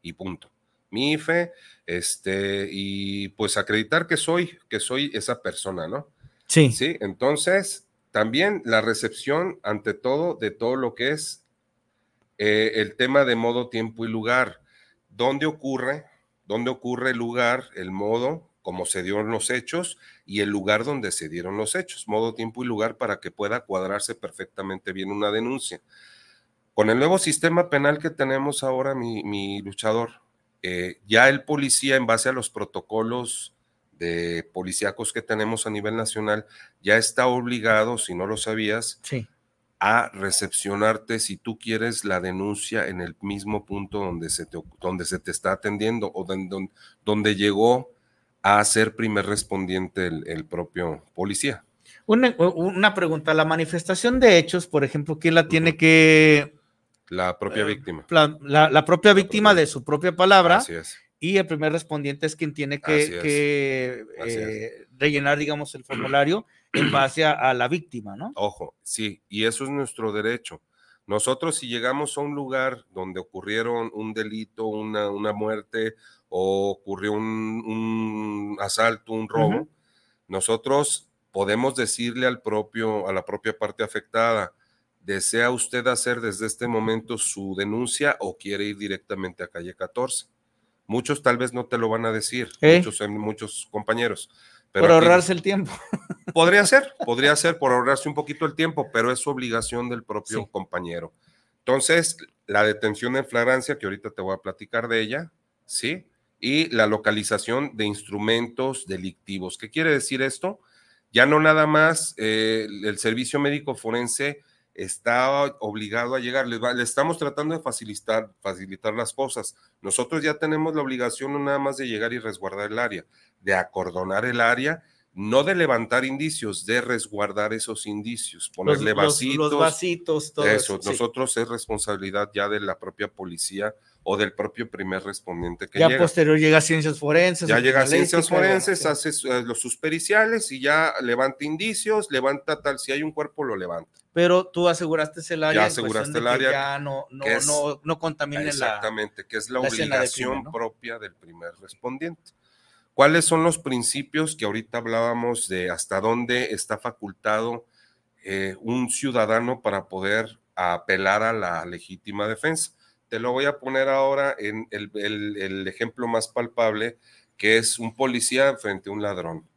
y punto. Mi IFE, este, y pues acreditar que soy, que soy esa persona, ¿no? Sí. Sí, entonces también la recepción ante todo de todo lo que es eh, el tema de modo, tiempo y lugar. ¿Dónde ocurre? ¿Dónde ocurre el lugar, el modo, como se dieron los hechos y el lugar donde se dieron los hechos? Modo, tiempo y lugar para que pueda cuadrarse perfectamente bien una denuncia. Con el nuevo sistema penal que tenemos ahora, mi, mi luchador, eh, ya el policía, en base a los protocolos de policíacos que tenemos a nivel nacional, ya está obligado, si no lo sabías, Sí. A recepcionarte si tú quieres la denuncia en el mismo punto donde se te, donde se te está atendiendo o don- don- donde llegó a ser primer respondiente el, el propio policía. Una, una pregunta, la manifestación de hechos, por ejemplo, ¿quién la tiene que... La propia Eh, víctima. La, la- la propia víctima de su propia palabra Así es. Y el primer respondiente es quien tiene que, es. eh, rellenar, digamos, el formulario en base a, a la víctima, ¿no? Ojo, sí, y eso es nuestro derecho. Nosotros si llegamos a un lugar donde ocurrieron un delito, una, una muerte o ocurrió un, un asalto, un robo, nosotros podemos decirle al propio, a la propia parte afectada, ¿desea usted hacer desde este momento su denuncia o quiere ir directamente a calle 14? Muchos tal vez no te lo van a decir, ¿Eh? muchos, muchos compañeros. Por aquí- ahorrarse el tiempo. Podría ser, podría ser por ahorrarse un poquito el tiempo, pero es su obligación del propio Sí. compañero. Entonces, la detención en flagrancia, que ahorita te voy a platicar de ella, ¿sí? Y la localización de instrumentos delictivos. ¿Qué quiere decir esto? Ya no nada más eh, el servicio médico forense está obligado a llegar, le, va- le estamos tratando de facilitar, facilitar las cosas. Nosotros ya tenemos la obligación no nada más de llegar y resguardar el área, de acordonar el área, no de levantar indicios, de resguardar esos indicios, ponerle los, vasitos. los vasitos, todo eso, eso. sí. nosotros es responsabilidad ya de la propia policía o del propio primer respondiente que ya llega. posterior llega a ciencias forenses. Ya llega a ciencias forenses, hace eh, los sus periciales y ya levanta indicios, levanta tal, si hay un cuerpo lo levanta. Pero tú aseguraste el área. Ya aseguraste el que área Ya no, no, es- no, no contamine la. Exactamente, que es la, la escena de obligación propia del primer respondiente. ¿Cuáles son los principios que ahorita hablábamos de hasta dónde está facultado eh, un ciudadano para poder apelar a la legítima defensa? Te lo voy a poner ahora en el, el- el ejemplo más palpable, que es un policía frente a un ladrón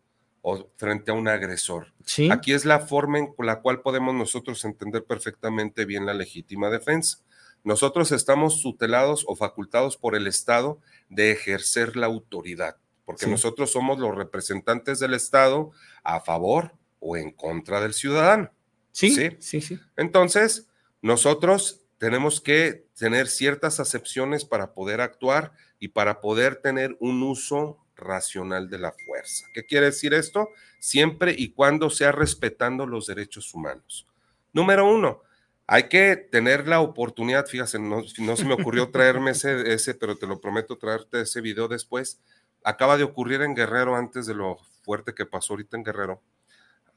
o frente a un agresor. Sí. Aquí es la forma en la cual podemos nosotros entender perfectamente bien la legítima defensa. Nosotros estamos tutelados o facultados por el Estado de ejercer la autoridad, porque Sí. nosotros somos los representantes del Estado a favor o en contra del ciudadano. Sí, ¿sí? sí, sí. Entonces, nosotros tenemos que tener ciertas acepciones para poder actuar y para poder tener un uso racional de la fuerza. ¿Qué quiere decir esto? Siempre y cuando sea respetando los derechos humanos. Número uno, hay que tener la oportunidad, fíjate, no, no se me ocurrió traerme ese, ese, pero te lo prometo traerte ese video después. Acaba de ocurrir en Guerrero antes de lo fuerte que pasó ahorita en Guerrero.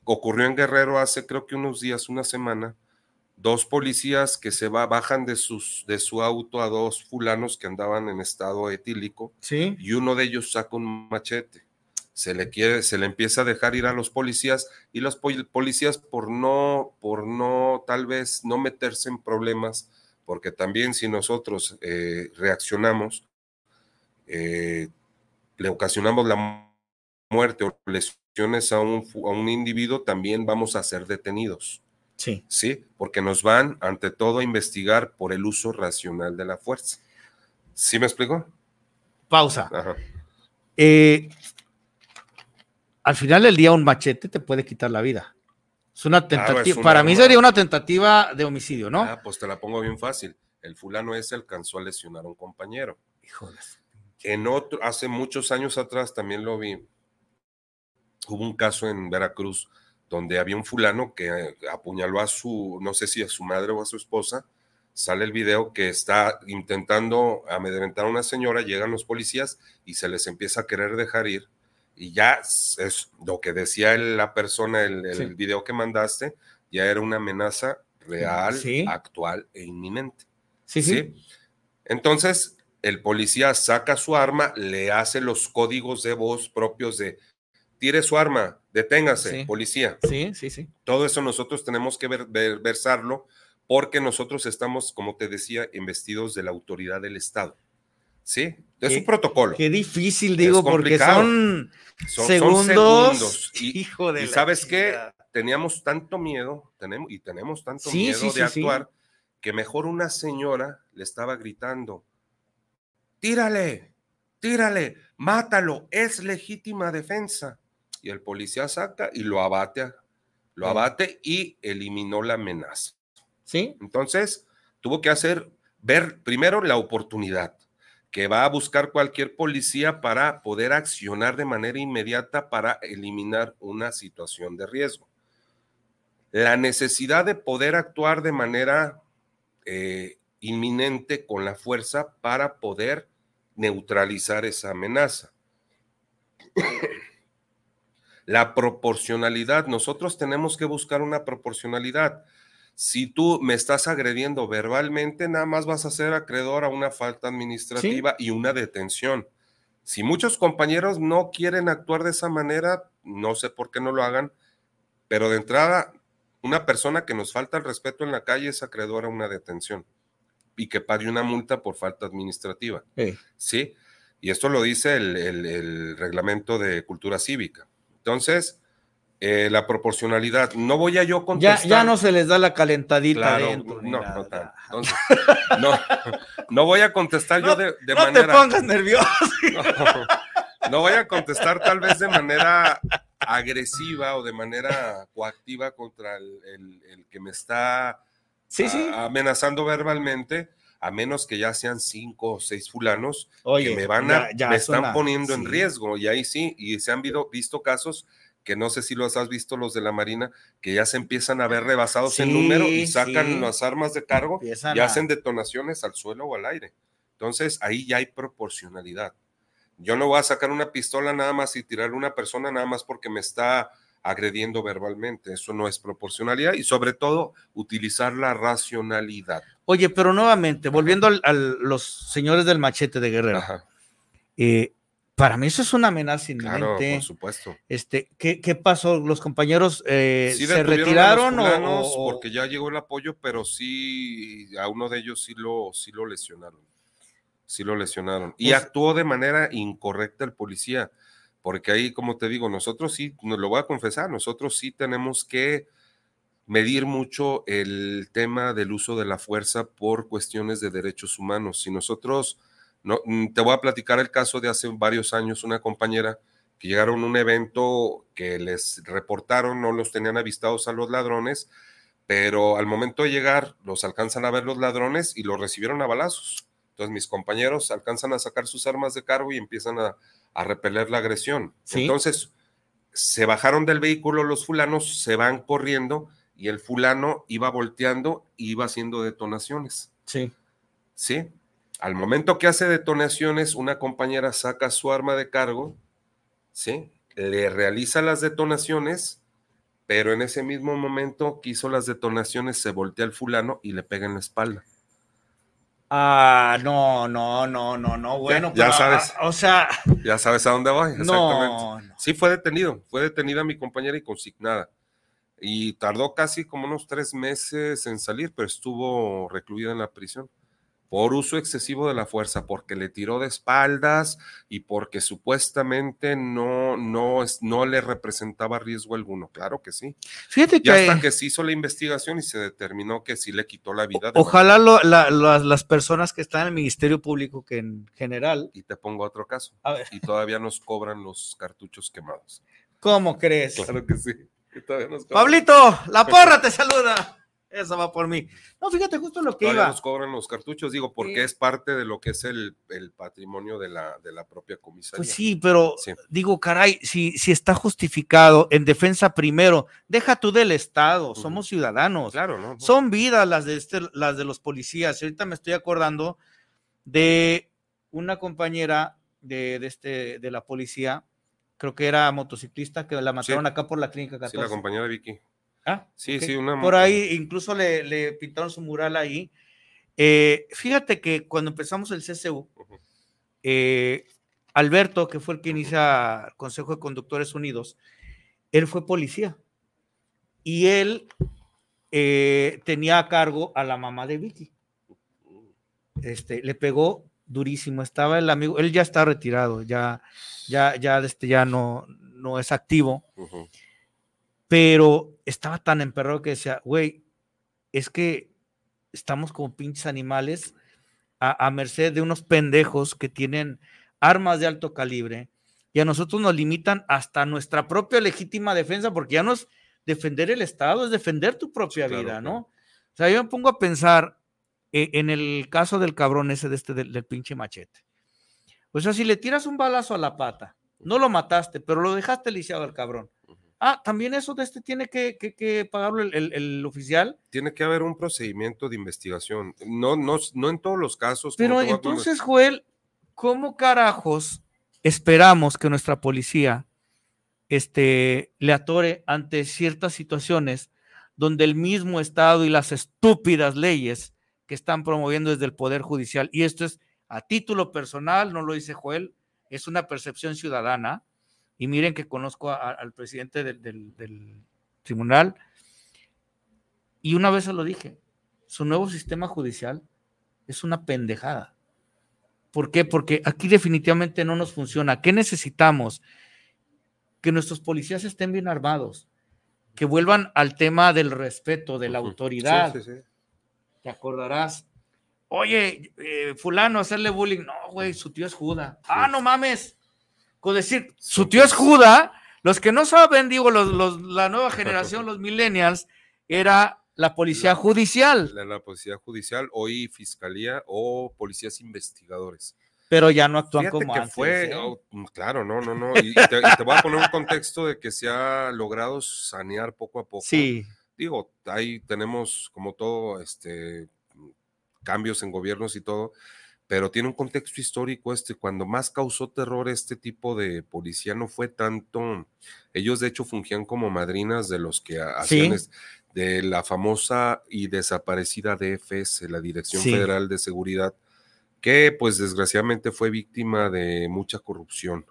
Ocurrió en Guerrero hace creo que unos días, una semana, dos policías que se va, bajan de, sus, de su auto a dos fulanos que andaban en estado etílico Sí. y uno de ellos saca un machete. Se le quiere, se le empieza a dejar ir a los policías y los pol- policías por no, por no, tal vez no meterse en problemas, porque también si nosotros eh, reaccionamos, eh, le ocasionamos la muerte o lesiones a un, a un individuo, también vamos a ser detenidos. Sí. Sí, porque nos van ante todo a investigar por el uso racional de la fuerza. ¿Sí me explico? Pausa. Ajá. Eh, al final del día, un machete te puede quitar la vida. Es una Claro, tentativa. es para mí sería una tentativa de homicidio, ¿no? Ah, pues te la pongo bien fácil. El fulano ese alcanzó a lesionar a un compañero. En otro, hace muchos años atrás también lo vi. Hubo un caso en Veracruz donde había un fulano que eh, apuñaló a su, no sé si a su madre o a su esposa. Sale el video que está intentando amedrentar a una señora, llegan los policías y se les empieza a querer dejar ir. Y ya es lo que decía la persona, el, el Sí. video que mandaste, ya era una amenaza real, Sí. actual e inminente. Sí, sí. Entonces, el policía saca su arma, le hace los códigos de voz propios de tire su arma, deténgase, Sí. policía. Sí, sí, sí. Todo eso nosotros tenemos que ver- ver- versarlo porque nosotros estamos, como te decía, investidos de la autoridad del Estado. ¿Sí? Es Qué- un protocolo. Qué difícil, digo, porque son, Son- son segundos. Y, Hijo de y sabes qué? Teníamos tanto miedo, tenemos, y tenemos tanto Sí, miedo sí, de actuar, que mejor una señora le estaba gritando, tírale, tírale, mátalo, es legítima defensa. Y el policía saca y lo abate, lo abate y eliminó la amenaza. Sí. Entonces, tuvo que hacer, ver primero la oportunidad que va a buscar cualquier policía para poder accionar de manera inmediata para eliminar una situación de riesgo. La necesidad de poder actuar de manera eh, inminente con la fuerza para poder neutralizar esa amenaza. La proporcionalidad, nosotros tenemos que buscar una proporcionalidad. Si tú me estás agrediendo verbalmente, nada más vas a ser acreedor a una falta administrativa y una detención. Si muchos compañeros no quieren actuar de esa manera, no sé por qué no lo hagan, pero de entrada, una persona que nos falta el respeto en la calle es acreedora a una detención y que pague una multa por falta administrativa. Sí. ¿sí? Y esto lo dice el, el- el reglamento de cultura cívica. Entonces, eh, la proporcionalidad, no voy a yo contestar. ya no se les da la calentadita Claro, ni no, no tanto. Entonces, no, no voy a contestar yo de, de no te manera. pongas nervioso. No, no voy a contestar tal vez de manera agresiva o de manera coactiva contra el, el- el que me está Sí, sí. a- amenazando verbalmente, a menos que ya sean cinco o seis fulanos Oye, que me van a, ya- ya me están suena, poniendo en riesgo. Y ahí sí, y se han visto, visto casos que no sé si los has visto los de la Marina, que ya se empiezan a ver rebasados en número y sacan sí. las armas de cargo Empiezan y a- hacen detonaciones al suelo o al aire. Entonces ahí ya hay proporcionalidad. Yo no voy a sacar una pistola nada más y tirarle a una persona nada más porque me está agrediendo verbalmente. Eso no es proporcionalidad y sobre todo utilizar la racionalidad. Oye, pero nuevamente, volviendo a los señores del machete de Guerrero, eh, para mí eso es una amenaza Claro, inminente. por supuesto. Este, ¿qué, qué pasó? ¿Los compañeros eh, Sí se detuvieron a los retiraron o- o- porque ya llegó el apoyo, pero sí a uno de ellos sí lo, sí lo lesionaron. Sí lo lesionaron. Y Pues- actuó de manera incorrecta el policía, porque ahí, como te digo, nosotros sí, nos lo voy a confesar, nosotros sí tenemos que medir mucho el tema del uso de la fuerza por cuestiones de derechos humanos. Si nosotros, no, mm, te voy a platicar el caso de hace varios años, una compañera que llegaron a un evento que les reportaron, no los tenían avistados a los ladrones, pero al momento de llegar los alcanzan a ver los ladrones y los recibieron a balazos. Entonces mis compañeros alcanzan a sacar sus armas de cargo y empiezan a, a repeler la agresión. Sí. Entonces se bajaron del vehículo los fulanos, se van corriendo y el fulano iba volteando y iba haciendo detonaciones. Sí. ¿Sí? Al momento que hace detonaciones, una compañera saca su arma de cargo, ¿sí? Le realiza las detonaciones, pero en ese mismo momento que hizo las detonaciones, se voltea el fulano y le pega en la espalda. Ah, no, no, no, no, no, bueno, ya pero, sabes. ah, o sea, Ya sabes a dónde voy. No, Exactamente. Sí, fue detenido. Fue detenida mi compañera y consignada. Y tardó casi como unos tres meses en salir, pero estuvo recluida en la prisión por uso excesivo de la fuerza, porque le tiró de espaldas y porque supuestamente no, no, no le representaba riesgo alguno. Claro que sí. Fíjate Y que hasta que se hizo la investigación y se determinó que sí le quitó la vida. de ojalá lo- la- las- las personas que están en el Ministerio Público, que en general, Y te pongo otro caso. A ver. Y todavía nos cobran los cartuchos quemados. ¿cómo crees? Claro que sí. Y. Pablito, la porra te saluda. Eso va por mí. No, fíjate justo lo que Todavía iba. nos cobran los cartuchos, digo, porque Sí. es parte de lo que es el, el patrimonio de la, de la propia comisaría. Pues sí, pero Sí. digo, caray, si, si está justificado en defensa primero, deja tú del Estado, somos ciudadanos. Claro, ¿no? Son vidas las de, este, las de los policías. Y Ahorita me estoy acordando de una compañera de, de este, de la policía, creo que era motociclista, que la mataron acá por la clínica 14. Sí, la compañera Vicky. Ah, Sí, sí, una. Por ahí incluso le, le pintaron su mural ahí. Eh, fíjate que cuando empezamos el CCU, eh, Alberto, que fue el que inicia el Consejo de Conductores Unidos, él fue policía. Y él eh, tenía a cargo a la mamá de Vicky. Este, le pegó durísimo. Estaba el amigo, él ya está retirado, ya, ya, ya, este, ya no, no es activo pero estaba tan emperrado que decía, güey, es que estamos como pinches animales a, a merced de unos pendejos que tienen armas de alto calibre y a nosotros nos limitan hasta nuestra propia legítima defensa, porque ya no es defender el Estado, es defender tu propia claro, vida, claro. ¿no? O sea, yo me pongo a pensar eh, en el caso del cabrón ese de este, del, del pinche machete. O sea, si le tiras un balazo a la pata, no lo mataste, pero lo dejaste lisiado al cabrón. Ah, también eso de este tiene que, que- que pagarlo el, el- el oficial. Tiene que haber un procedimiento de investigación. No, no, no en todos los casos. Pero a entonces, Joel, ¿cómo carajos esperamos que nuestra policía este, le atore ante ciertas situaciones donde el mismo Estado y las estúpidas leyes que están promoviendo desde el Poder Judicial, y esto es a título personal, no lo dice Joel, es una percepción ciudadana, y miren que conozco a- a- al presidente del, del- del tribunal, y una vez se lo dije, su nuevo sistema judicial es una pendejada. ¿Por qué? Porque aquí definitivamente no nos funciona. ¿Qué necesitamos? Que nuestros policías estén bien armados, que vuelvan al tema del respeto, de la autoridad. Sí, sí, sí. Te acordarás. Oye, eh, fulano, hacerle bullying. No, güey, su tío es Juda. Ah, no mames. Con decir, su tío es Juda. Los que no saben, digo, los, los- la nueva generación, los millennials, era la policía judicial, La, la policía judicial, hoy fiscalía o policías investigadores. pero ya no actúan Fíjate como que antes. fue, ¿eh? oh, mm, claro, no, no, no. Y, y te, y te voy a poner un contexto de que se ha logrado sanear poco a poco. Sí. Digo, ahí tenemos como todo, este, cambios en gobiernos y todo, pero tiene un contexto histórico este, cuando más causó terror este tipo de policía no fue tanto, ellos de hecho fungían como madrinas de los que ha- Sí. hacían es- de la famosa y desaparecida DFS, la Dirección Sí. Federal de Seguridad, que pues desgraciadamente fue víctima de mucha corrupción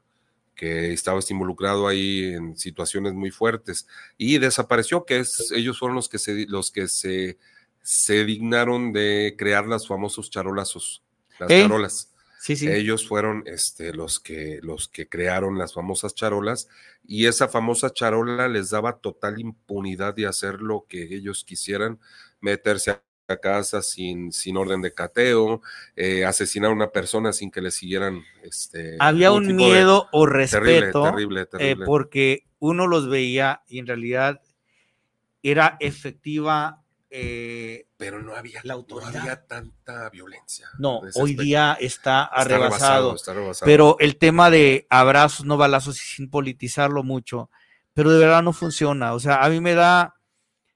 que estaba involucrado ahí en situaciones muy fuertes y desapareció, que es, ellos fueron los que se, los que se, se dignaron de crear las famosos charolazos, las charolas. Sí, sí. Ellos fueron este, los, que, los que crearon las famosas charolas y esa famosa charola les daba total impunidad de hacer lo que ellos quisieran, meterse a casa sin, sin orden de cateo, eh, asesinar a una persona sin que le siguieran. Este, Había un tipo de- miedo o Terrible, respeto terrible, eh, terrible. porque uno los veía y en realidad era efectiva eh, Pero no había, la no autoridad. había tanta violencia. No, hoy aspecto. día está Está arrebasado. rebasado, está rebasado. Pero el tema de abrazos, no balazos, y sin politizarlo mucho, pero de verdad no funciona. O sea, a mí me da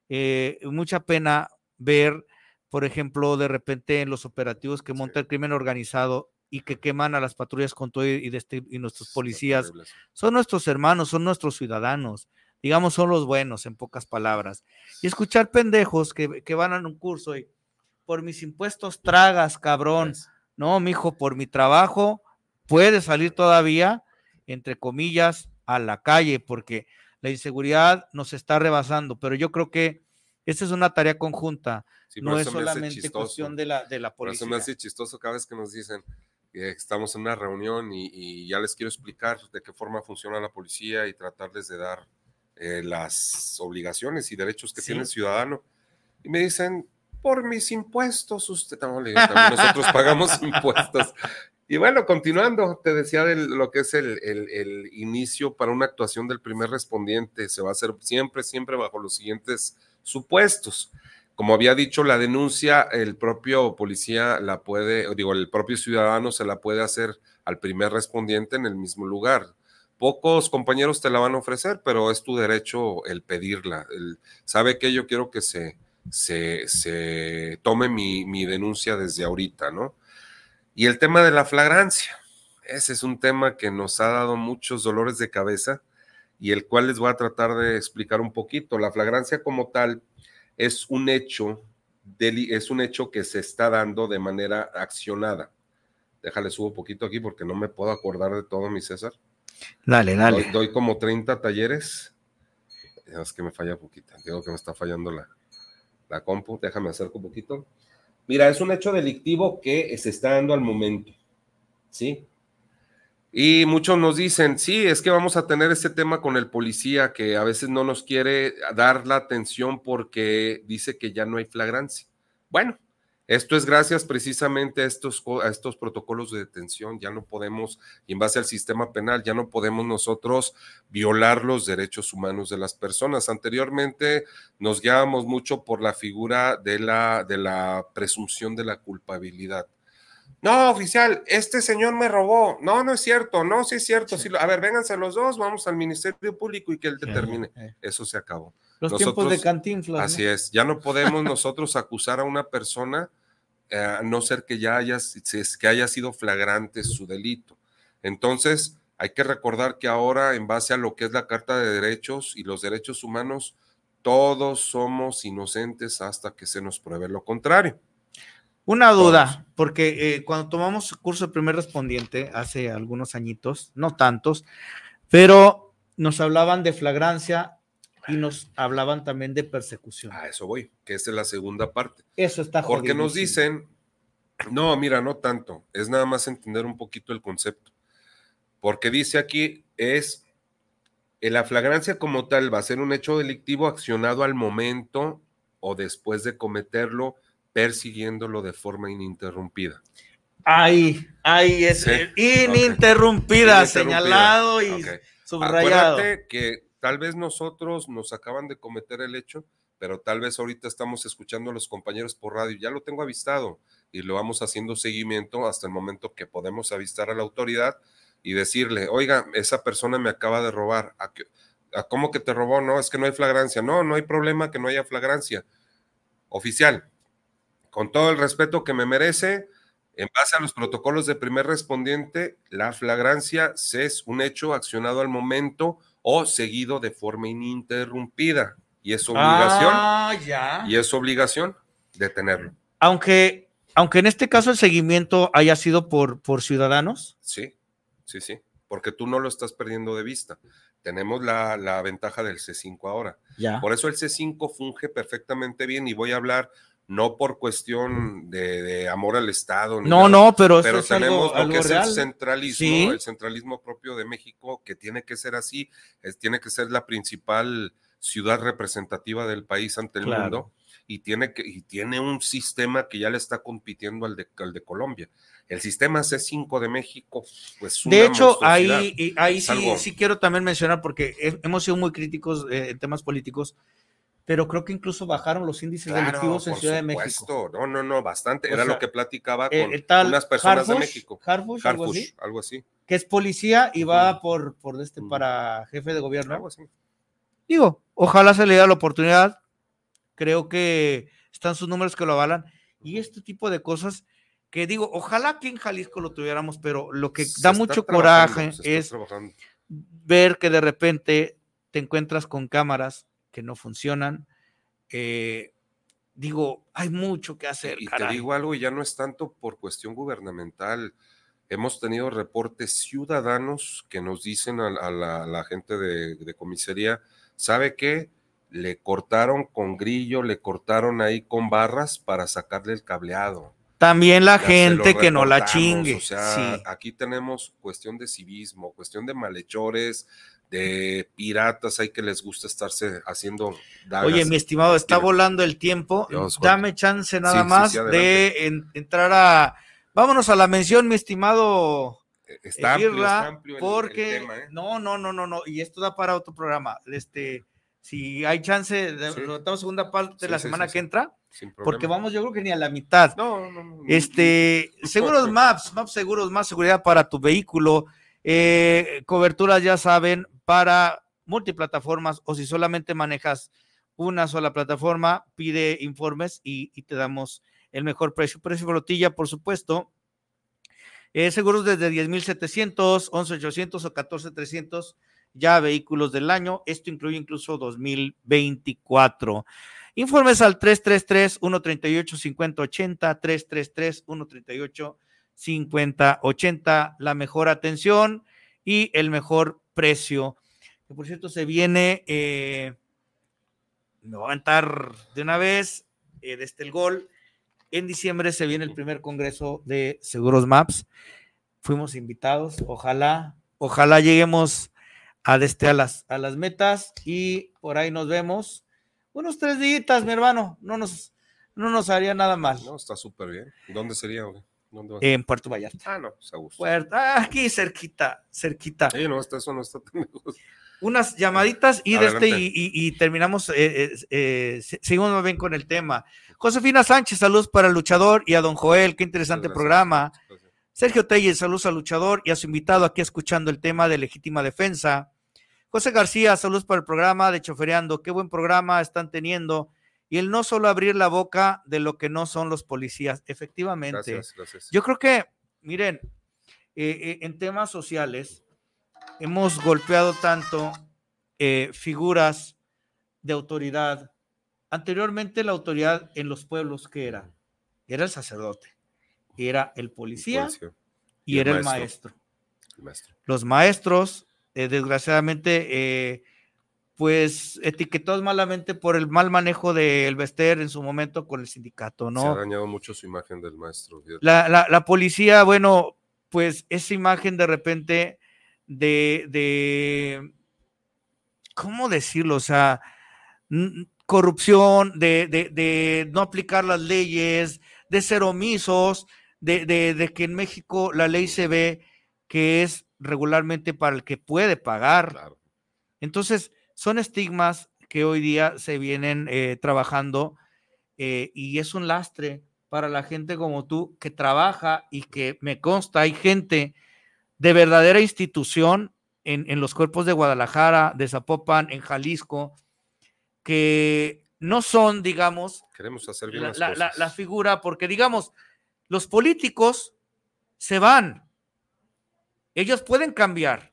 eh, mucha pena ver, por ejemplo, de repente en los operativos que monta el crimen organizado y que queman a las patrullas con todo y, de este- y nuestros policías. Son nuestros hermanos, son nuestros ciudadanos. Digamos, son los buenos, en pocas palabras. Y escuchar pendejos que, que van a un curso y por mis impuestos tragas, cabrón. No, mijo, por mi trabajo puedes salir todavía, entre comillas, a la calle, porque La inseguridad nos está rebasando, pero yo creo que esta es una tarea conjunta, Sí, no es solamente cuestión de la, de la Por eso policía. me hace chistoso cada vez que nos dicen que estamos en una reunión y, y ya les quiero explicar de qué forma funciona la policía y tratarles de dar eh, las obligaciones y derechos que Sí. tiene el ciudadano. Y me dicen, por mis impuestos, usted no, le digo, también nosotros pagamos impuestos. Y bueno, continuando, te decía de lo que es el, el- el inicio para una actuación del primer respondiente. Se va a hacer siempre, siempre bajo los siguientes supuestos. Como había dicho, la denuncia, el propio policía la puede, digo, el propio ciudadano se la puede hacer al primer respondiente en el mismo lugar. Pocos compañeros te la van a ofrecer, pero es tu derecho el pedirla. El- ¿Sabe que Yo quiero que se, se, se tome mi, mi denuncia desde ahorita, ¿no? Y el tema de la flagrancia. Ese es un tema que nos ha dado muchos dolores de cabeza y el cual les voy a tratar de explicar un poquito. La flagrancia como tal es un hecho, es un hecho que se está dando de manera accionada. Déjale, subo un poquito aquí porque no me puedo acordar de todo, mi César. Dale, dale. Doy, doy como 30 talleres. Es que me falla poquito. Digo que me está fallando la, la compu. Déjame acerco un poquito. Mira, es un hecho delictivo que se está dando al momento. ¿Sí? Y muchos nos dicen, sí, es que vamos a tener este tema con el policía que a veces no nos quiere dar la atención porque dice que ya no hay flagrancia. Bueno, esto es gracias precisamente a estos, a estos protocolos de detención. Ya no podemos, y en base al sistema penal, ya no podemos nosotros violar los derechos humanos de las personas. Anteriormente nos guiábamos mucho por la figura de la, de la presunción de la culpabilidad. No, oficial, este señor me robó. No, no es cierto. No, sí es cierto. Sí lo- a ver, vénganse los dos, vamos al Ministerio Público y que él determine. Eso se acabó. Los tiempos de Cantinflas, ¿no? Así es. Ya no podemos nosotros acusar a una persona eh, a no ser que ya haya, que haya sido flagrante su delito. Entonces, hay que recordar que ahora, en base a lo que es la Carta de Derechos y los Derechos Humanos, todos somos inocentes hasta que se nos pruebe lo contrario. Una duda, porque eh, cuando tomamos curso de primer respondiente hace algunos añitos, no tantos, pero nos hablaban de flagrancia y nos hablaban también de persecución. A eso voy, que esa es la segunda parte. Eso está Porque nos dicen, no, mira, no tanto, es nada más entender un poquito el concepto. Porque dice aquí, es eh, la flagrancia como tal va a ser un hecho delictivo accionado al momento o después de cometerlo, persiguiéndolo de forma ininterrumpida. Ahí, ahí es Sí, ininterrumpida, señalado y subrayado. Acuérdate que tal vez nosotros nos acaban de cometer el hecho, pero tal vez ahorita estamos escuchando a los compañeros por radio, ya lo tengo avistado y lo vamos haciendo seguimiento hasta el momento que podemos avistar a la autoridad y decirle, oiga, esa persona me acaba de robar. ¿A qué- a ¿Cómo que te robó? No, es que no hay flagrancia. No, no hay problema que no haya flagrancia. Oficial, con todo el respeto que me merece, en base a los protocolos de primer respondiente, la flagrancia es un hecho accionado al momento o seguido de forma ininterrumpida. Y es obligación, Ah, ya. y es obligación detenerlo. Aunque, aunque en este caso el seguimiento haya sido por, por ciudadanos. Sí, sí, sí, porque tú no lo estás perdiendo de vista. Tenemos la, la ventaja del C5 ahora. Ya. Por eso el C5 funge perfectamente bien y voy a hablar no por cuestión de, de amor al Estado. No, nada, no, pero eso pero es algo- tenemos lo algo que es el centralismo, Sí. el centralismo propio de México, que tiene que ser así, es- tiene que ser la principal ciudad representativa del país ante el Claro. mundo y tiene, que, y tiene un sistema que ya le está compitiendo al de, al de Colombia. El sistema C5 de México, pues una De hecho, ahí, ahí sí, sí quiero también mencionar, porque he- hemos sido muy críticos eh, en temas políticos, pero creo que incluso bajaron los índices Claro, delictivos en por Ciudad de México. No, no, no, bastante. O Era sea, lo que platicaba eh, con tal unas personas de México. Harfush, algo Harfush, así. algo así. que es policía y va por, por este para jefe de gobierno. Digo, ojalá se le dé la oportunidad. Creo que están sus números que lo avalan. Y este tipo de cosas que digo, ojalá aquí en Jalisco lo tuviéramos, pero lo que Se da mucho coraje es trabajando. ver que de repente te encuentras con cámaras que no funcionan. Eh, digo, hay mucho que hacer. Y te digo algo, y ya no es tanto por cuestión gubernamental. hemos tenido reportes ciudadanos que nos dicen a, a la, a la gente de, de comisaría, ¿sabe qué? Le cortaron con grillo, le cortaron ahí con barras para sacarle el cableado. También la Ya gente que no la chingue. O sea, sí. aquí tenemos cuestión de civismo, cuestión de malhechores, de piratas, hay que les gusta estarse haciendo dagas. Oye, mi estimado, está volando el tiempo. Dios, Dame chance nada Sí, más sí, de en- entrar a. Vámonos a la mención, mi estimado. Está amplio, Irra, está amplio el- el porque tema, ¿eh? no, no, no, no, no, y esto da para otro programa. Este, si hay chance, de, notamos segunda parte Sí, la semana que entra, porque vamos, yo creo que ni a la mitad. No, no, no. Este, seguros Maps, Maps Seguros, más seguridad para tu vehículo, eh, coberturas, ya saben, para multiplataformas o si solamente manejas una sola plataforma, pide informes y, te damos el mejor precio. Precio flotilla, por supuesto. Eh, seguros desde 10,700, 11,800 o 14,300 ya vehículos del año. Esto incluye incluso 2024. Informes al 333-138-5080, 333-138-5080, la mejor atención y el mejor precio. Que por cierto, se viene, eh, me voy a aventar de una vez eh, desde el gol. En diciembre se viene el primer congreso de Seguros Maps. Fuimos invitados. Ojalá, ojalá lleguemos a, desde a, las, a las metas y por ahí nos vemos. Unos tres días, mi hermano. No nos, no nos haría nada mal. No, está súper bien. ¿Dónde sería? güey? ¿Dónde va a En Puerto Vallarta. Ah, no, pues ah, aquí cerquita, cerquita. Sí, no, está, eso no está tan lejos. Unas llamaditas y, de este, y, y- y terminamos, eh, eh, eh, se- seguimos más bien con el tema. Josefina Sánchez, saludos para el luchador y a don Joel, qué interesante Gracias. programa. Sergio Telles, saludos al luchador y a su invitado aquí escuchando el tema de legítima defensa. José García, saludos para el programa de Chofereando, qué buen programa están teniendo. Y el no solo abrir la boca de lo que no son los policías, efectivamente. Gracias, gracias. Yo creo que, miren, eh, eh, en temas sociales hemos golpeado tanto eh, figuras de autoridad. Anteriormente la autoridad en los pueblos, ¿qué era? Era el sacerdote, era el policía Policía. y, era el maestro. El maestro. Los maestros, eh, desgraciadamente, eh, pues etiquetados malamente por el mal manejo del Vester en su momento con el sindicato, Se ha ¿no? dañado mucho su imagen del maestro. La, la- la policía, bueno, pues esa imagen de repente de, de ¿cómo decirlo? O sea, corrupción, de, de- de no aplicar las leyes, de ser omisos, de, de- de que en México la ley se ve que es regularmente para el que puede pagar. Entonces, son estigmas que hoy día se vienen eh, trabajando eh, y es un lastre para la gente como tú que trabaja y que me consta, hay gente de verdadera institución en, en los cuerpos de Guadalajara, de Zapopan, en Jalisco, que no son, digamos, Queremos hacer bien la, las la- la- cosas. la figura, porque digamos, los políticos se van, ellos pueden cambiar,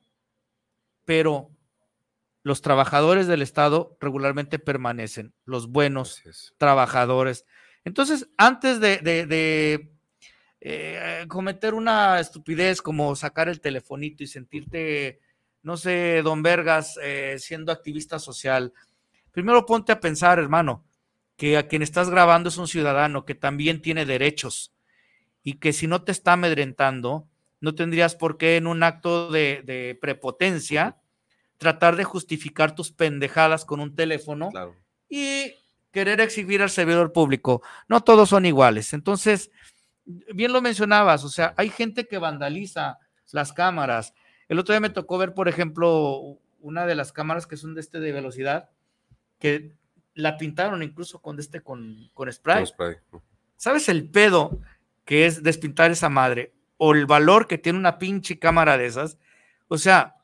pero los trabajadores del Estado regularmente permanecen, los buenos trabajadores. Entonces, antes de, de- de, eh, cometer una estupidez como sacar el telefonito y sentirte, no sé, don Vergas, eh, siendo activista social, primero ponte a pensar, hermano, que a quien estás grabando es un ciudadano que también tiene derechos y que si no te está amedrentando, no tendrías por qué en un acto de, de prepotencia tratar de justificar tus pendejadas con un teléfono y querer exhibir al servidor público. No todos son iguales. Entonces, bien lo mencionabas, o sea, hay gente que vandaliza las cámaras. El otro día me tocó ver, por ejemplo, una de las cámaras que son de este de velocidad, que la pintaron incluso con este con, con spray. Con spray. ¿Sabes el pedo que es despintar esa madre? O el valor que tiene una pinche cámara de esas. O sea,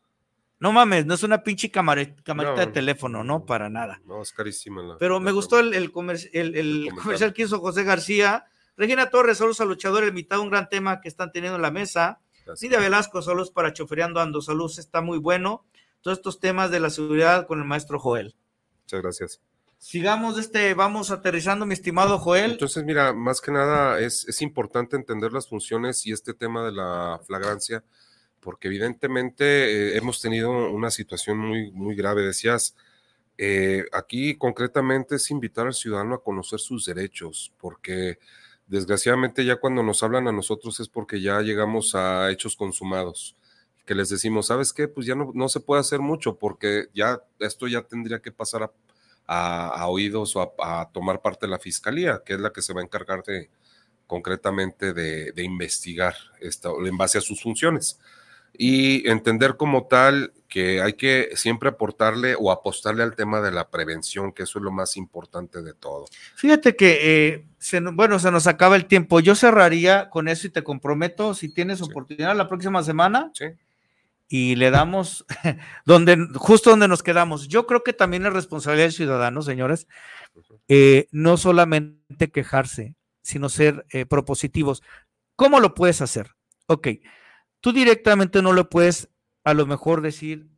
no mames, no es una pinche camare- camarita No, de teléfono, no, para nada. No, es carísima la. Pero me gustó el, el, comer- el- el comercial que hizo José García. Regina Torres, saludos al luchador, el mitad, un gran tema que están teniendo en la mesa. Nidia Velasco, saludos para Chofereando Ando, saludos, está muy bueno. Todos estos temas de la seguridad con el maestro Joel. Muchas gracias. sigamos este, vamos aterrizando, mi estimado Joel. Entonces, mira, más que nada es, es importante entender las funciones y este tema de la flagrancia, porque evidentemente eh, hemos tenido una situación muy, muy grave. Decías, eh, aquí concretamente es invitar al ciudadano a conocer sus derechos, porque desgraciadamente ya cuando nos hablan a nosotros es porque ya llegamos a hechos consumados, que les decimos, ¿sabes qué? Pues ya no, no se puede hacer mucho porque ya esto ya tendría que pasar a, a- oídos o a, a tomar parte de la fiscalía, que es la que se va a encargar de concretamente de, de investigar esto en base a sus funciones y entender como tal que hay que siempre aportarle o apostarle al tema de la prevención, que eso es lo más importante de todo. Fíjate que, eh, se no- bueno, se nos acaba el tiempo. Yo cerraría con eso y te comprometo, si tienes oportunidad la próxima semana, y le damos donde, justo donde nos quedamos. Yo creo que también es responsabilidad del ciudadano, señores, eh, no solamente quejarse, sino ser eh, propositivos. ¿Cómo lo puedes hacer? Ok, tú directamente no le puedes a lo mejor decir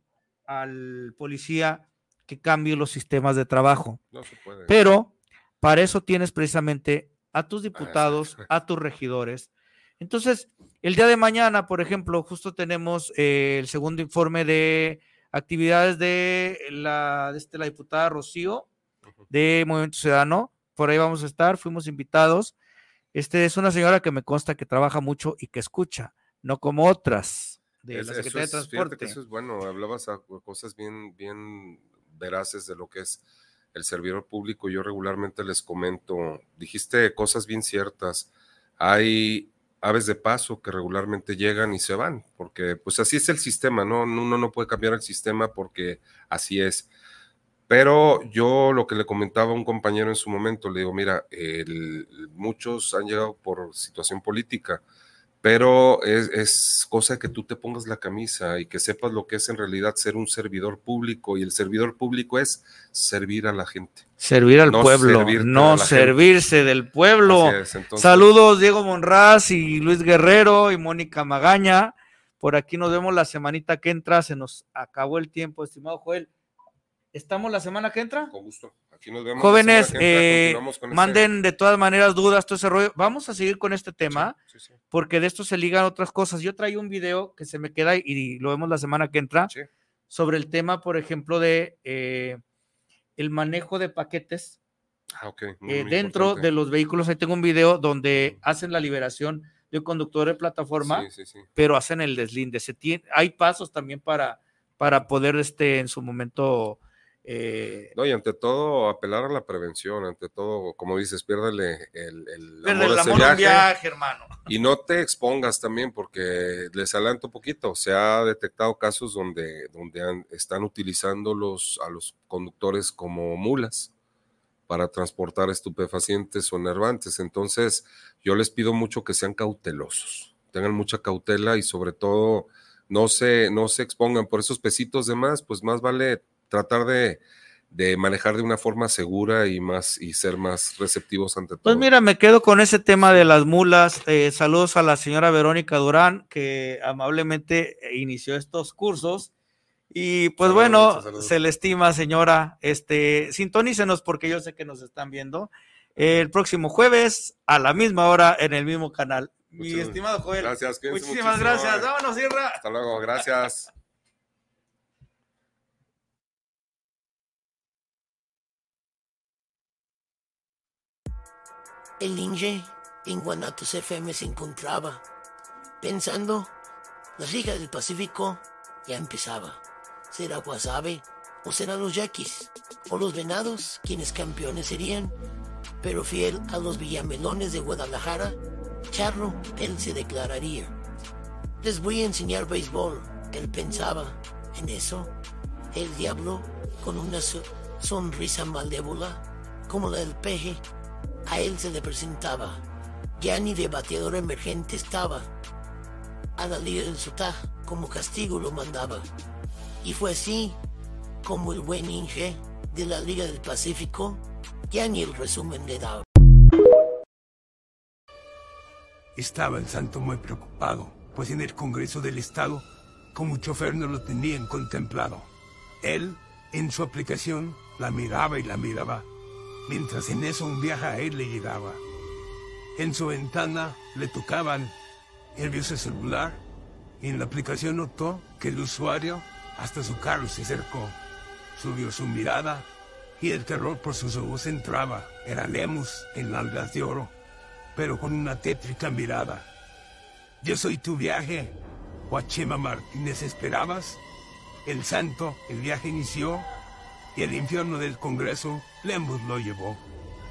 al policía que cambie los sistemas de trabajo. No se puede. Pero para eso tienes precisamente a tus diputados, a tus regidores. Entonces, el día de mañana, por ejemplo, justo tenemos eh, el segundo informe de actividades de la, de este, la diputada Rocío de Movimiento Ciudadano. Por ahí vamos a estar, fuimos invitados. Este es una señora que me consta que trabaja mucho y que escucha, no como otras de Es- la eso Secretaría de es- que Transporte. eso es bueno, hablabas a cosas bien, bien veraces de lo que es el servidor público. Yo regularmente les comento, dijiste cosas bien ciertas. Hay aves de paso que regularmente llegan y se van, porque pues así es el sistema, ¿no? Uno no puede cambiar el sistema porque así es. Pero yo lo que le comentaba a un compañero en su momento, le digo, mira, el- muchos han llegado por situación política, pero es, es cosa que tú te pongas la camisa y que sepas lo que es en realidad ser un servidor público y el servidor público es servir a la gente. Servir al No pueblo, no gente. servirse del pueblo. Así es, entonces- Saludos Diego Monraz y Luis Guerrero y Mónica Magaña. Por aquí nos vemos la semanita que entra. Se nos acabó el tiempo, estimado Joel. ¿Estamos la semana que entra? Con gusto. Aquí nos vemos. Jóvenes, eh, este- manden de todas maneras dudas, todo ese rollo. Vamos a seguir con este tema, porque de esto se ligan otras cosas. Yo traía un video que se me queda y lo vemos la semana que entra sobre el tema, por ejemplo, de eh, el manejo de paquetes Ah, muy, eh, muy dentro importante. de los vehículos. Ahí tengo un video donde hacen la liberación de un conductor de plataforma, pero hacen el deslinde. Se tiene, hay pasos también para, para poder este, en su momento eh, No, y ante todo, apelar a la prevención, ante todo, como dices, piérdale el, amor el amor viaje. viaje, hermano. Y no te expongas también, porque les adelanto un poquito. Se ha detectado casos donde, donde han- están utilizando los, a los conductores como mulas para transportar estupefacientes o enervantes. Entonces, yo les pido mucho que sean cautelosos, tengan mucha cautela y sobre todo no se, no se expongan por esos pesitos de más, pues más vale tratar de, de manejar de una forma segura y más y ser más receptivos ante todo. Pues mira, me quedo con ese tema de las mulas. Eh, saludos a la señora Verónica Durán, que amablemente inició estos cursos. Y pues Saludos, bueno, saludos. se le estima, señora. Este, sintonícenos porque yo sé que nos están viendo. El próximo jueves a la misma hora en el mismo canal. Mi estimado Joel. Gracias, Muchísimas muchísimo. gracias. Vámonos, Sierra. Hasta luego, gracias. El ninja en Guanatos FM se encontraba pensando, la Liga del Pacífico ya empezaba. ¿Será Guasave o serán los Yaquis o los Venados quienes campeones serían? Pero fiel a los Villamelones de Guadalajara, Charro, él se declararía. Les voy a enseñar béisbol, él pensaba. En eso, el diablo, con una so- sonrisa malévola, como la del peje, a él se le presentaba. Ya ni de bateador emergente estaba. A la liga del Sotá, como castigo lo mandaba. Y fue así como el buen Inge de la Liga del Pacífico ya ni el resumen le daba. Estaba el santo muy preocupado, pues en el Congreso del Estado, como chofer no lo tenían contemplado. Él, en su aplicación, la miraba y la miraba, Mientras en eso un viaje a él le llegaba. En su ventana le tocaban. Él vio su celular y en la aplicación notó que el usuario hasta su carro se acercó. Subió su mirada y el terror por sus ojos entraba. Era Lemus en algas de oro, pero con una tétrica mirada. Yo soy tu viaje. Guachema Martínez, ¿esperabas? El santo, el viaje inició y el infierno del Congreso, Lemus lo llevó.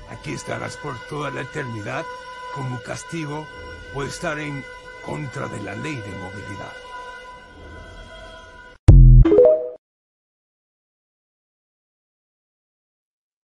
Aquí estarás por toda la eternidad como castigo por estar en contra de la ley de movilidad.